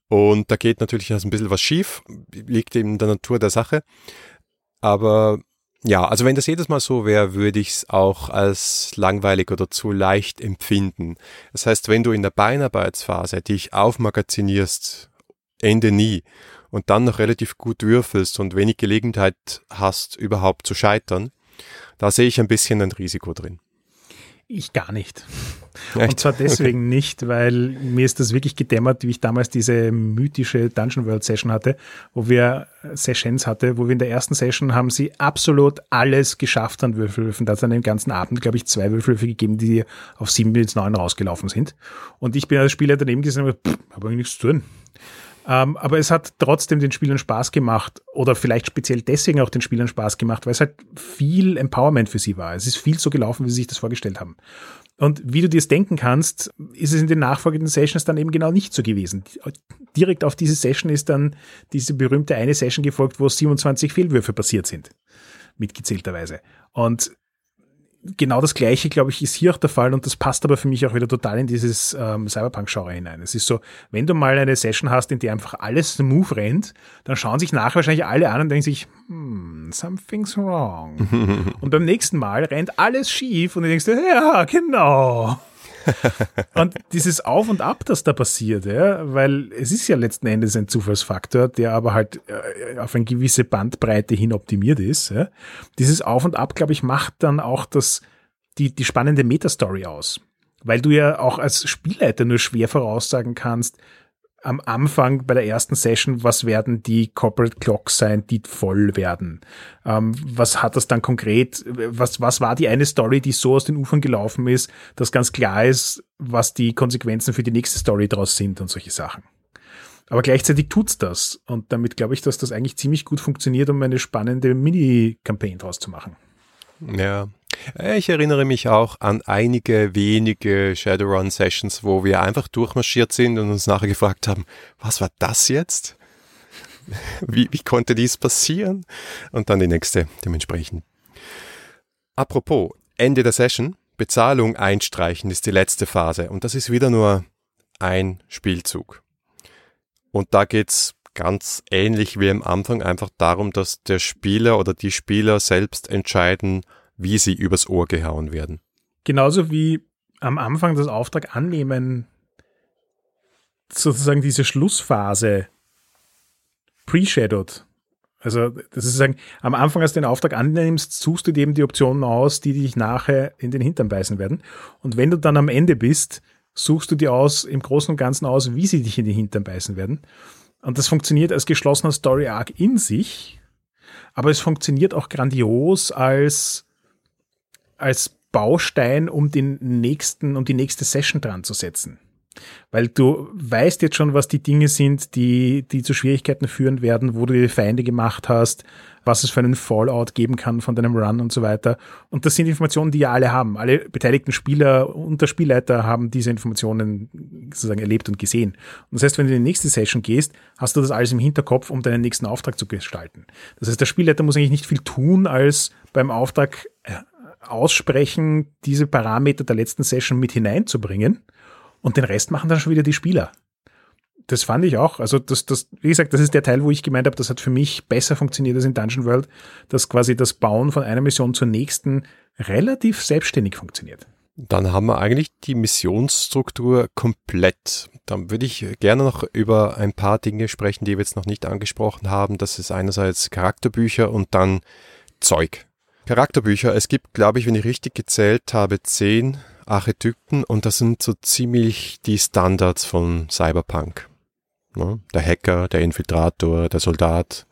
Und da geht natürlich ein bisschen was schief, liegt in der Natur der Sache. Aber ja, also wenn das jedes Mal so wäre, würde ich es auch als langweilig oder zu leicht empfinden. Das heißt, wenn du in der Beinarbeitsphase dich aufmagazinierst, Ende nie, und dann noch relativ gut würfelst und wenig Gelegenheit hast, überhaupt zu scheitern, da sehe ich ein bisschen ein Risiko drin. Ich gar nicht. Echt? Und zwar deswegen okay. nicht, weil mir ist das wirklich gedämmert, wie ich damals diese mythische Dungeon World Session hatte, wo wir Sessions hatte, wo wir in der ersten Session haben sie absolut alles geschafft an Würfelwürfen. Da hat es an dem ganzen Abend, glaube ich, zwei Würfelwürfe gegeben, die auf sieben bis neun rausgelaufen sind. Und ich bin als Spieler daneben gesessen und habe eigentlich nichts zu tun. Ähm, aber es hat trotzdem den Spielern Spaß gemacht oder vielleicht speziell deswegen auch den Spielern Spaß gemacht, weil es halt viel Empowerment für sie war. Es ist viel so gelaufen, wie sie sich das vorgestellt haben. Und wie du dir es denken kannst, ist es in den nachfolgenden Sessions dann eben genau nicht so gewesen. Direkt auf diese Session ist dann diese berühmte eine Session gefolgt, wo 27 Fehlwürfe passiert sind. Mitgezählterweise. Und genau das Gleiche, glaube ich, ist hier auch der Fall und das passt aber für mich auch wieder total in dieses ähm, Cyberpunk-Genre hinein. Es ist so, wenn du mal eine Session hast, in der einfach alles smooth rennt, dann schauen sich nachher wahrscheinlich alle an und denken sich, hmm, something's wrong. und beim nächsten Mal rennt alles schief und du denkst, ja, genau. und dieses Auf und Ab, das da passiert, ja, weil es ist ja letzten Endes ein Zufallsfaktor, der aber halt äh, auf eine gewisse Bandbreite hin optimiert ist. Ja. Dieses Auf und Ab, glaube ich, macht dann auch das, die, die spannende Metastory aus. Weil du ja auch als Spielleiter nur schwer voraussagen kannst, am Anfang bei der ersten Session, was werden die Corporate Clocks sein, die voll werden? Ähm, was hat das dann konkret? Was, was war die eine Story, die so aus den Ufern gelaufen ist, dass ganz klar ist, was die Konsequenzen für die nächste Story daraus sind und solche Sachen. Aber gleichzeitig tut's das. Und damit glaube ich, dass das eigentlich ziemlich gut funktioniert, um eine spannende Mini-Campaign draus zu machen. Ja, ich erinnere mich auch an einige wenige Shadowrun-Sessions, wo wir einfach durchmarschiert sind und uns nachher gefragt haben, was war das jetzt? Wie, wie konnte dies passieren? Und dann die nächste dementsprechend. Apropos, Ende der Session, Bezahlung einstreichen ist die letzte Phase und das ist wieder nur ein Spielzug. Und da geht's ganz ähnlich wie am Anfang einfach darum, dass der Spieler oder die Spieler selbst entscheiden, wie sie übers Ohr gehauen werden. Genauso wie am Anfang das Auftrag annehmen, sozusagen diese Schlussphase pre-shadowed. Also, das ist sagen, am Anfang, als du den Auftrag annimmst, suchst du dir eben die Optionen aus, die dich nachher in den Hintern beißen werden. Und wenn du dann am Ende bist, suchst du dir aus, im Großen und Ganzen aus, wie sie dich in den Hintern beißen werden. Und das funktioniert als geschlossener Story Arc in sich, aber es funktioniert auch grandios als als Baustein, um den nächsten, um die nächste Session dran zu setzen. Weil du weißt jetzt schon, was die Dinge sind, die, die zu Schwierigkeiten führen werden, wo du die Feinde gemacht hast, was es für einen Fallout geben kann von deinem Run und so weiter. Und das sind Informationen, die ja alle haben. Alle beteiligten Spieler und der Spielleiter haben diese Informationen sozusagen erlebt und gesehen. Und das heißt, wenn du in die nächste Session gehst, hast du das alles im Hinterkopf, um deinen nächsten Auftrag zu gestalten. Das heißt, der Spielleiter muss eigentlich nicht viel tun, als beim Auftrag äh, aussprechen, diese Parameter der letzten Session mit hineinzubringen. Und den Rest machen dann schon wieder die Spieler. Das fand ich auch. Also, das, das, wie gesagt, das ist der Teil, wo ich gemeint habe, das hat für mich besser funktioniert als in Dungeon World, dass quasi das Bauen von einer Mission zur nächsten relativ selbstständig funktioniert. Dann haben wir eigentlich die Missionsstruktur komplett. Dann würde ich gerne noch über ein paar Dinge sprechen, die wir jetzt noch nicht angesprochen haben. Das ist einerseits Charakterbücher und dann Zeug. Charakterbücher. Es gibt, glaube ich, wenn ich richtig gezählt habe, zehn Archetypen und das sind so ziemlich die Standards von Cyberpunk. Ne? Der Hacker, der Infiltrator, der Soldat.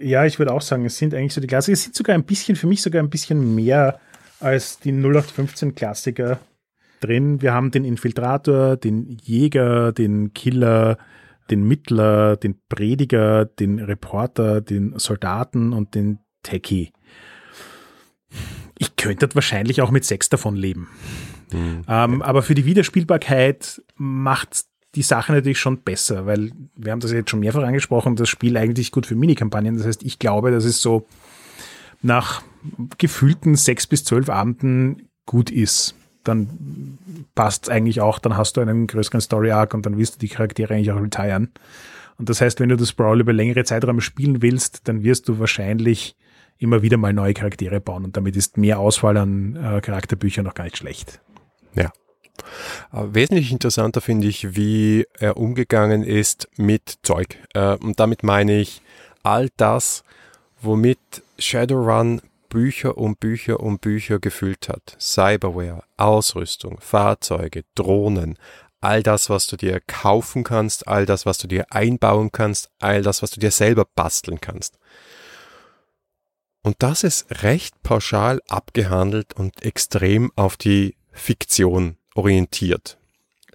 Ja, ich würde auch sagen, es sind eigentlich so die Klassiker. Es sind sogar ein bisschen, für mich sogar ein bisschen mehr als die 0815 Klassiker drin. Wir haben den Infiltrator, den Jäger, den Killer, den Mittler, den Prediger, den Reporter, den Soldaten und den Techie ich könnte wahrscheinlich auch mit sechs davon leben. Mhm. Ähm, aber für die Wiederspielbarkeit macht die Sache natürlich schon besser, weil wir haben das jetzt schon mehrfach angesprochen, das Spiel eigentlich gut für Minikampagnen. Das heißt, ich glaube, dass es so nach gefühlten sechs bis zwölf Abenden gut ist. Dann passt es eigentlich auch, dann hast du einen größeren Story Arc und dann wirst du die Charaktere eigentlich auch retiren. Und das heißt, wenn du das Brawl über längere Zeiträume spielen willst, dann wirst du wahrscheinlich immer wieder mal neue Charaktere bauen und damit ist mehr Auswahl an äh, Charakterbüchern noch gar nicht schlecht. Ja. Aber wesentlich interessanter finde ich, wie er umgegangen ist mit Zeug. Äh, und damit meine ich all das, womit Shadowrun Bücher um Bücher um Bücher gefüllt hat. Cyberware, Ausrüstung, Fahrzeuge, Drohnen, all das, was du dir kaufen kannst, all das, was du dir einbauen kannst, all das, was du dir selber basteln kannst. Und das ist recht pauschal abgehandelt und extrem auf die Fiktion orientiert.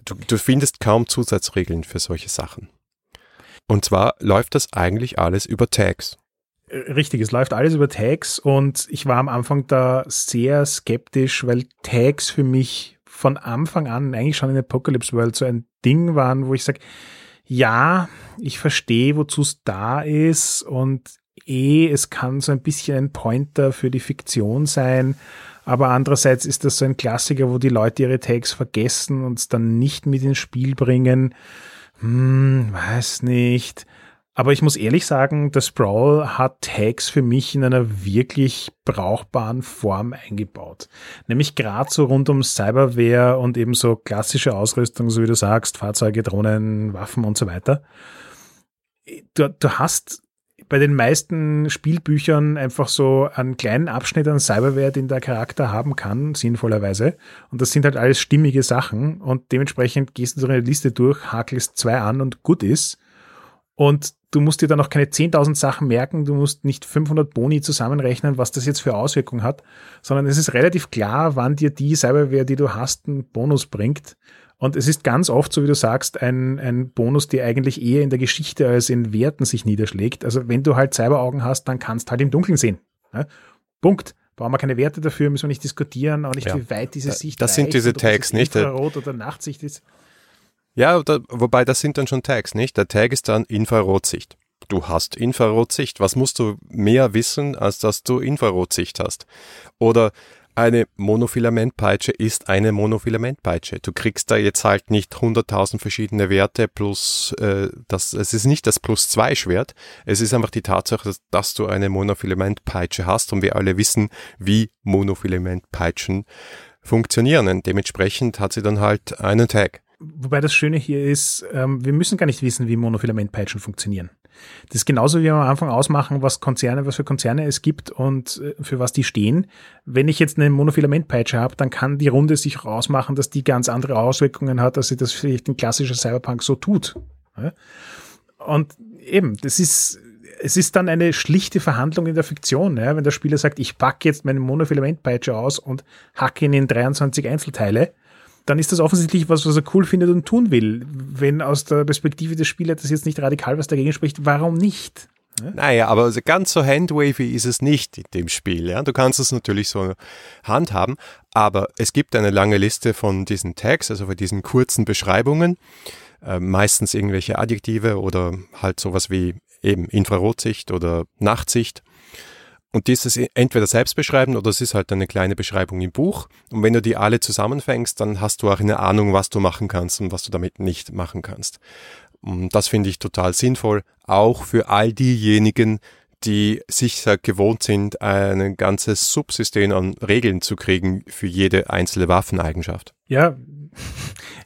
Du, du findest kaum Zusatzregeln für solche Sachen. Und zwar läuft das eigentlich alles über Tags. Richtig, es läuft alles über Tags und ich war am Anfang da sehr skeptisch, weil Tags für mich von Anfang an eigentlich schon in Apocalypse World so ein Ding waren, wo ich sage, ja, ich verstehe, wozu es da ist und eh, es kann so ein bisschen ein Pointer für die Fiktion sein, aber andererseits ist das so ein Klassiker, wo die Leute ihre Tags vergessen und es dann nicht mit ins Spiel bringen. Hm, weiß nicht. Aber ich muss ehrlich sagen, das Sprawl hat Tags für mich in einer wirklich brauchbaren Form eingebaut. Nämlich gerade so rund um Cyberware und eben so klassische Ausrüstung, so wie du sagst, Fahrzeuge, Drohnen, Waffen und so weiter. Du, du hast bei den meisten Spielbüchern einfach so einen kleinen Abschnitt an Cyberware, den der Charakter haben kann, sinnvollerweise. Und das sind halt alles stimmige Sachen und dementsprechend gehst du so eine Liste durch, hakelst zwei an und gut ist. Und du musst dir dann auch keine 10.000 Sachen merken, du musst nicht 500 Boni zusammenrechnen, was das jetzt für Auswirkungen hat, sondern es ist relativ klar, wann dir die Cyberware, die du hast, einen Bonus bringt. Und es ist ganz oft, so wie du sagst, ein, ein Bonus, der eigentlich eher in der Geschichte als in Werten sich niederschlägt. Also wenn du halt Cyberaugen hast, dann kannst du halt im Dunkeln sehen. Ne? Punkt. Brauchen wir keine Werte dafür, müssen wir nicht diskutieren, auch nicht, ja. wie weit diese Sicht Das sind diese Tags, nicht? Infrarot oder Nachtsicht ist. Ja, da, wobei das sind dann schon Tags, nicht? Der Tag ist dann Infrarotsicht. Du hast Infrarotsicht. Was musst du mehr wissen, als dass du Infrarotsicht hast? Oder eine Monofilamentpeitsche ist eine Monofilamentpeitsche. Du kriegst da jetzt halt nicht 100.000 verschiedene Werte plus, äh, das, es ist nicht das plus zwei Schwert. Es ist einfach die Tatsache, dass, dass du eine Monofilamentpeitsche hast und wir alle wissen, wie Monofilamentpeitschen funktionieren. Und dementsprechend hat sie dann halt einen Tag. Wobei das Schöne hier ist, ähm, wir müssen gar nicht wissen, wie Monofilamentpeitschen funktionieren. Das ist genauso wie wir am Anfang ausmachen, was Konzerne, was für Konzerne es gibt und äh, für was die stehen. Wenn ich jetzt eine Monofilamentpeitsche habe, dann kann die Runde sich rausmachen, dass die ganz andere Auswirkungen hat, als sie das vielleicht ein klassischer Cyberpunk so tut. Und eben, das ist, es ist dann eine schlichte Verhandlung in der Fiktion, wenn der Spieler sagt, ich packe jetzt meine Monofilamentpeitsche aus und hacke ihn in 23 Einzelteile dann ist das offensichtlich was, was er cool findet und tun will. Wenn aus der Perspektive des Spielers das jetzt nicht radikal was dagegen spricht, warum nicht? Ja? Naja, aber ganz so handwavy ist es nicht in dem Spiel. Ja? Du kannst es natürlich so handhaben, aber es gibt eine lange Liste von diesen Tags, also von diesen kurzen Beschreibungen, äh, meistens irgendwelche Adjektive oder halt sowas wie eben Infrarotsicht oder Nachtsicht. Und die ist es entweder selbst beschreiben oder es ist halt eine kleine Beschreibung im Buch. Und wenn du die alle zusammenfängst, dann hast du auch eine Ahnung, was du machen kannst und was du damit nicht machen kannst. Und das finde ich total sinnvoll, auch für all diejenigen, die sich gewohnt sind, ein ganzes Subsystem an Regeln zu kriegen für jede einzelne Waffeneigenschaft. Ja,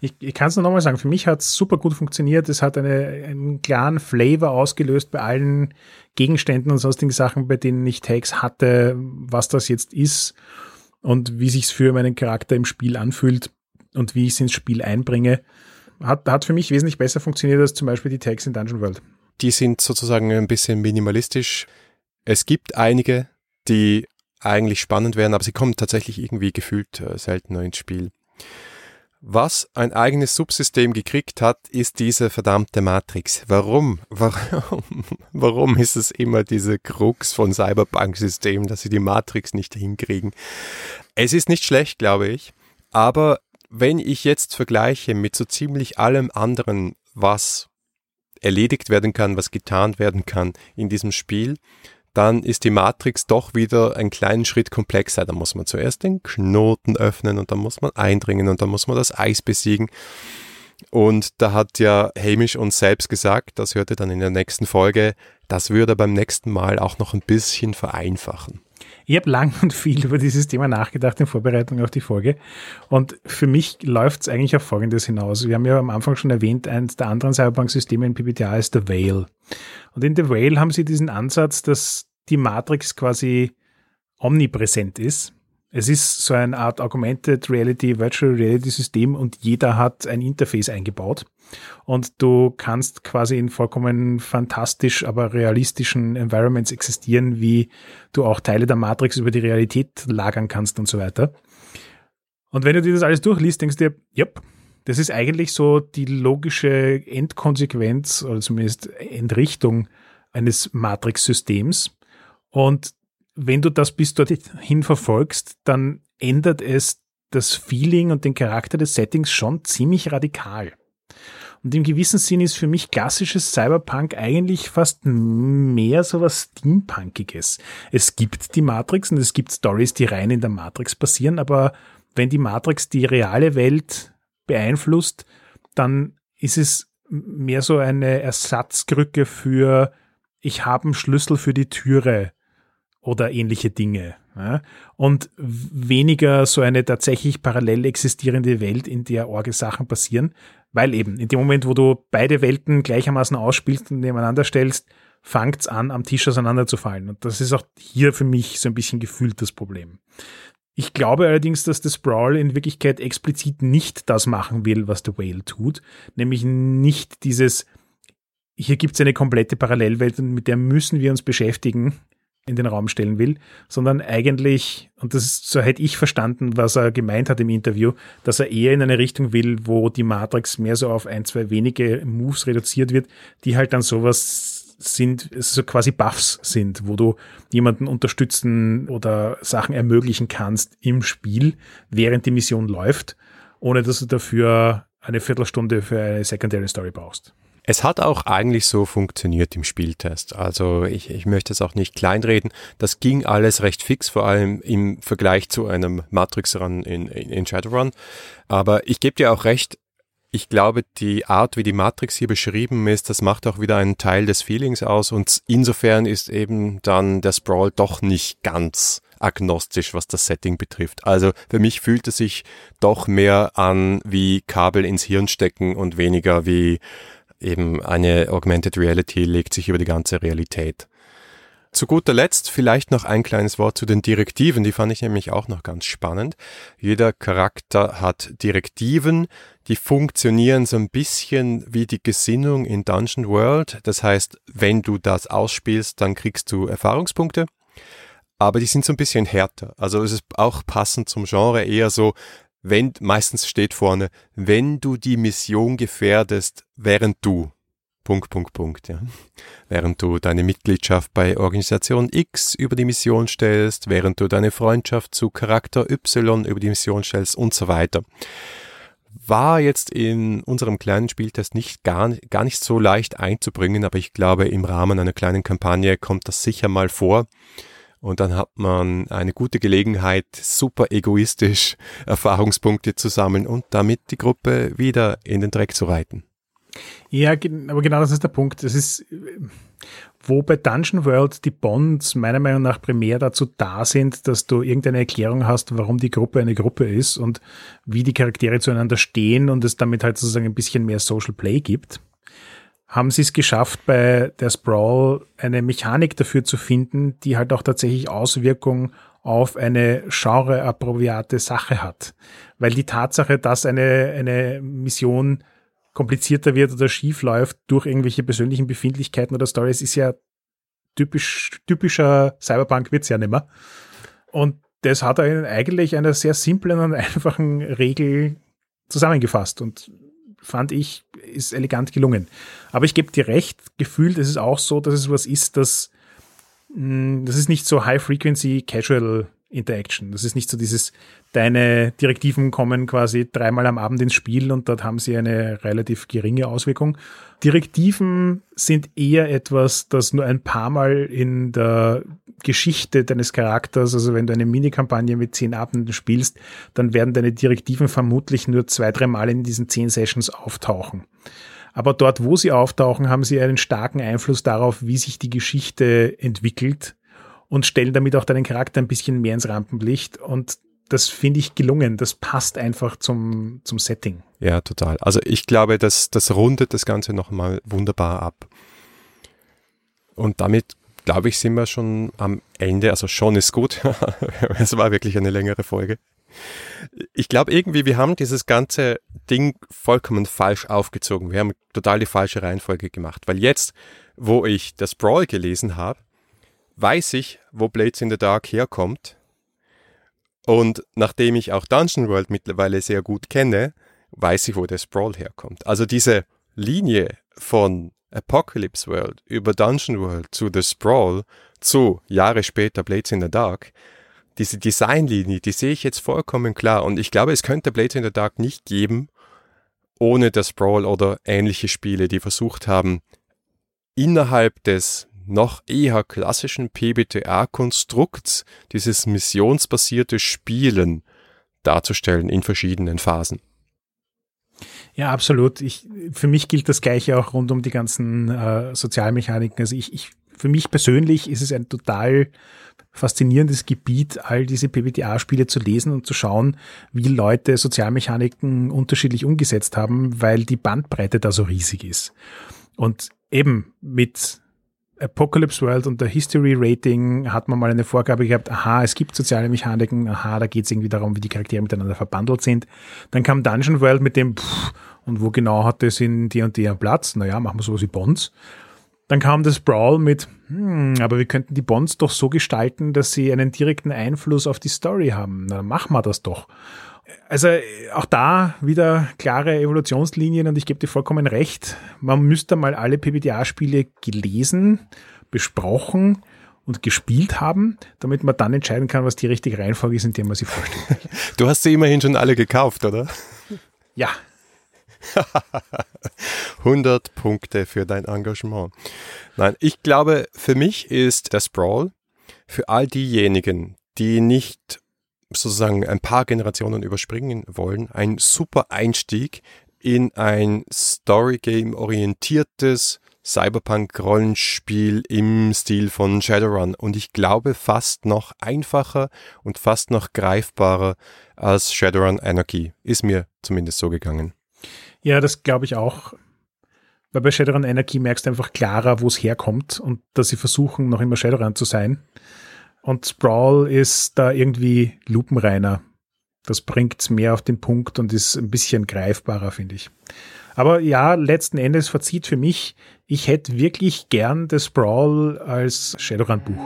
ich, ich kann es nur nochmal sagen, für mich hat es super gut funktioniert. Es hat eine, einen klaren Flavor ausgelöst bei allen Gegenständen und sonstigen Sachen, bei denen ich Tags hatte, was das jetzt ist und wie sich's für meinen Charakter im Spiel anfühlt und wie ich es ins Spiel einbringe. Hat, hat für mich wesentlich besser funktioniert als zum Beispiel die Tags in Dungeon World. Die sind sozusagen ein bisschen minimalistisch. Es gibt einige, die eigentlich spannend wären, aber sie kommen tatsächlich irgendwie gefühlt äh, seltener ins Spiel. Was ein eigenes Subsystem gekriegt hat, ist diese verdammte Matrix. Warum? Warum? Warum ist es immer diese Krux von Cyberpunk-Systemen, dass sie die Matrix nicht hinkriegen? Es ist nicht schlecht, glaube ich, aber wenn ich jetzt vergleiche mit so ziemlich allem anderen, was erledigt werden kann, was getan werden kann in diesem Spiel, dann ist die Matrix doch wieder einen kleinen Schritt komplexer. Da muss man zuerst den Knoten öffnen und dann muss man eindringen und dann muss man das Eis besiegen. Und da hat ja Hamish uns selbst gesagt, das hörte dann in der nächsten Folge, das würde beim nächsten Mal auch noch ein bisschen vereinfachen. Ich habe lang und viel über dieses Thema nachgedacht in Vorbereitung auf die Folge. Und für mich läuft es eigentlich auf Folgendes hinaus. Wir haben ja am Anfang schon erwähnt, eines der anderen Cyberpunk-Systeme in PBTA ist The Veil. Und in The Veil haben sie diesen Ansatz, dass die Matrix quasi omnipräsent ist. Es ist so eine Art Augmented Reality, Virtual Reality System und jeder hat ein Interface eingebaut. Und du kannst quasi in vollkommen fantastisch, aber realistischen Environments existieren, wie du auch Teile der Matrix über die Realität lagern kannst und so weiter. Und wenn du dir das alles durchliest, denkst du dir, yep, Das ist eigentlich so die logische Endkonsequenz oder zumindest Entrichtung eines Matrix-Systems. Und wenn du das bis dorthin verfolgst, dann ändert es das Feeling und den Charakter des Settings schon ziemlich radikal. Und im gewissen Sinn ist für mich klassisches Cyberpunk eigentlich fast mehr so was Steampunkiges. Es gibt die Matrix und es gibt Stories, die rein in der Matrix passieren, aber wenn die Matrix die reale Welt beeinflusst, dann ist es mehr so eine Ersatzkrücke für ich habe einen Schlüssel für die Türe oder ähnliche Dinge. Ja? Und weniger so eine tatsächlich parallel existierende Welt, in der orge Sachen passieren, weil eben in dem Moment, wo du beide Welten gleichermaßen ausspielst und nebeneinander stellst, fangt's an, am Tisch auseinanderzufallen. Und das ist auch hier für mich so ein bisschen gefühlt das Problem. Ich glaube allerdings, dass das Brawl in Wirklichkeit explizit nicht das machen will, was The Whale tut, nämlich nicht dieses, hier gibt's eine komplette Parallelwelt und mit der müssen wir uns beschäftigen, in den Raum stellen will, sondern eigentlich, und das ist, so hätte ich verstanden, was er gemeint hat im Interview, dass er eher in eine Richtung will, wo die Matrix mehr so auf ein, zwei wenige Moves reduziert wird, die halt dann sowas sind, so quasi Buffs sind, wo du jemanden unterstützen oder Sachen ermöglichen kannst im Spiel, während die Mission läuft, ohne dass du dafür eine Viertelstunde für eine Secondary Story brauchst. Es hat auch eigentlich so funktioniert im Spieltest. Also ich, ich möchte es auch nicht kleinreden. Das ging alles recht fix, vor allem im Vergleich zu einem Matrix-Run in, in, in Shadowrun. Aber ich gebe dir auch recht, ich glaube, die Art, wie die Matrix hier beschrieben ist, das macht auch wieder einen Teil des Feelings aus und insofern ist eben dann der Sprawl doch nicht ganz agnostisch, was das Setting betrifft. Also für mich fühlt es sich doch mehr an wie Kabel ins Hirn stecken und weniger wie eben eine Augmented Reality legt sich über die ganze Realität. Zu guter Letzt vielleicht noch ein kleines Wort zu den Direktiven, die fand ich nämlich auch noch ganz spannend. Jeder Charakter hat Direktiven, die funktionieren so ein bisschen wie die Gesinnung in Dungeon World. Das heißt, wenn du das ausspielst, dann kriegst du Erfahrungspunkte. Aber die sind so ein bisschen härter. Also es ist auch passend zum Genre eher so, wenn, meistens steht vorne, wenn du die Mission gefährdest, während du, Punkt, Punkt, Punkt, ja. Während du deine Mitgliedschaft bei Organisation X über die Mission stellst, während du deine Freundschaft zu Charakter Y über die Mission stellst und so weiter. War jetzt in unserem kleinen Spieltest nicht gar, gar nicht so leicht einzubringen, aber ich glaube, im Rahmen einer kleinen Kampagne kommt das sicher mal vor. Und dann hat man eine gute Gelegenheit, super egoistisch Erfahrungspunkte zu sammeln und damit die Gruppe wieder in den Dreck zu reiten. Ja, aber genau das ist der Punkt. Das ist, wo bei Dungeon World die Bonds meiner Meinung nach primär dazu da sind, dass du irgendeine Erklärung hast, warum die Gruppe eine Gruppe ist und wie die Charaktere zueinander stehen und es damit halt sozusagen ein bisschen mehr Social Play gibt haben sie es geschafft, bei der Sprawl eine Mechanik dafür zu finden, die halt auch tatsächlich Auswirkungen auf eine genre-appropriate Sache hat. Weil die Tatsache, dass eine, eine Mission komplizierter wird oder schief läuft durch irgendwelche persönlichen Befindlichkeiten oder Stories, ist ja typisch, typischer Cyberpunk wird's ja nimmer. Und das hat er eigentlich einer sehr simplen und einfachen Regel zusammengefasst. Und fand ich, ist elegant gelungen. Aber ich gebe dir recht, gefühlt ist es auch so, dass es was ist, das, mh, mm, das ist nicht so High-Frequency Casual Interaction. Das ist nicht so dieses, deine Direktiven kommen quasi dreimal am Abend ins Spiel und dort haben sie eine relativ geringe Auswirkung. Direktiven sind eher etwas, das nur ein paar Mal in der Geschichte deines Charakters, also wenn du eine Minikampagne mit zehn Abenden spielst, dann werden deine Direktiven vermutlich nur zwei, drei Mal in diesen zehn Sessions auftauchen. Aber dort, wo sie auftauchen, haben sie einen starken Einfluss darauf, wie sich die Geschichte entwickelt und stellen damit auch deinen Charakter ein bisschen mehr ins Rampenlicht. Und das finde ich gelungen. Das passt einfach zum, zum Setting. Ja, total. Also ich glaube, das, das rundet das Ganze nochmal wunderbar ab. Und damit, glaube ich, sind wir schon am Ende. Also schon ist gut. es war wirklich eine längere Folge. Ich glaube irgendwie, wir haben dieses ganze Ding vollkommen falsch aufgezogen. Wir haben total die falsche Reihenfolge gemacht. Weil jetzt, wo ich das Brawl gelesen habe, weiß ich, wo Blades in the Dark herkommt. Und nachdem ich auch Dungeon World mittlerweile sehr gut kenne, weiß ich, wo der Sprawl herkommt. Also diese Linie von Apocalypse World über Dungeon World zu The Sprawl zu Jahre später Blades in the Dark, diese Designlinie, die sehe ich jetzt vollkommen klar. Und ich glaube, es könnte Blades in the Dark nicht geben, ohne das Sprawl oder ähnliche Spiele, die versucht haben, innerhalb des noch eher klassischen PBTA-Konstrukts dieses missionsbasierte Spielen darzustellen in verschiedenen Phasen. Ja, absolut. Ich, für mich gilt das Gleiche auch rund um die ganzen äh, Sozialmechaniken. Also ich, ich, für mich persönlich ist es ein total faszinierendes Gebiet, all diese PBTA-Spiele zu lesen und zu schauen, wie Leute Sozialmechaniken unterschiedlich umgesetzt haben, weil die Bandbreite da so riesig ist. Und eben mit Apocalypse World und der History Rating hat man mal eine Vorgabe gehabt, aha, es gibt soziale Mechaniken, aha, da geht es irgendwie darum, wie die Charaktere miteinander verbandelt sind. Dann kam Dungeon World mit dem, pff, und wo genau hat es in die und der Platz? Naja, machen wir sowas wie Bonds. Dann kam das Brawl mit, hm, aber wir könnten die Bonds doch so gestalten, dass sie einen direkten Einfluss auf die Story haben. Na, dann machen wir das doch. Also auch da wieder klare Evolutionslinien und ich gebe dir vollkommen recht. Man müsste mal alle PBTA-Spiele gelesen, besprochen und gespielt haben, damit man dann entscheiden kann, was die richtige Reihenfolge ist, in der man sie vorstellt. Du hast sie immerhin schon alle gekauft, oder? Ja, 100 Punkte für dein Engagement. Nein, ich glaube, für mich ist das Brawl für all diejenigen, die nicht sozusagen ein paar Generationen überspringen wollen, ein super Einstieg in ein Storygame orientiertes Cyberpunk-Rollenspiel im Stil von Shadowrun und ich glaube fast noch einfacher und fast noch greifbarer als Shadowrun Anarchy. Ist mir zumindest so gegangen. Ja, das glaube ich auch. Weil bei Shadowrun Energy merkst du einfach klarer, wo es herkommt und dass sie versuchen, noch immer Shadowrun zu sein. Und Sprawl ist da irgendwie lupenreiner. Das bringt es mehr auf den Punkt und ist ein bisschen greifbarer, finde ich. Aber ja, letzten Endes verzieht für mich, ich hätte wirklich gern das Sprawl als Shadowrun-Buch.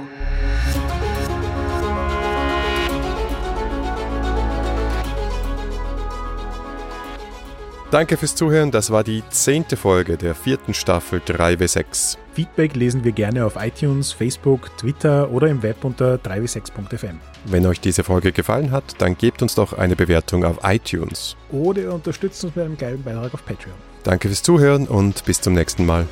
Danke fürs Zuhören. Das war die zehnte Folge der vierten Staffel 3W6. Feedback lesen wir gerne auf iTunes, Facebook, Twitter oder im Web unter 3w6.fm. Wenn euch diese Folge gefallen hat, dann gebt uns doch eine Bewertung auf iTunes. Oder ihr unterstützt uns mit einem geilen Beitrag auf Patreon. Danke fürs Zuhören und bis zum nächsten Mal.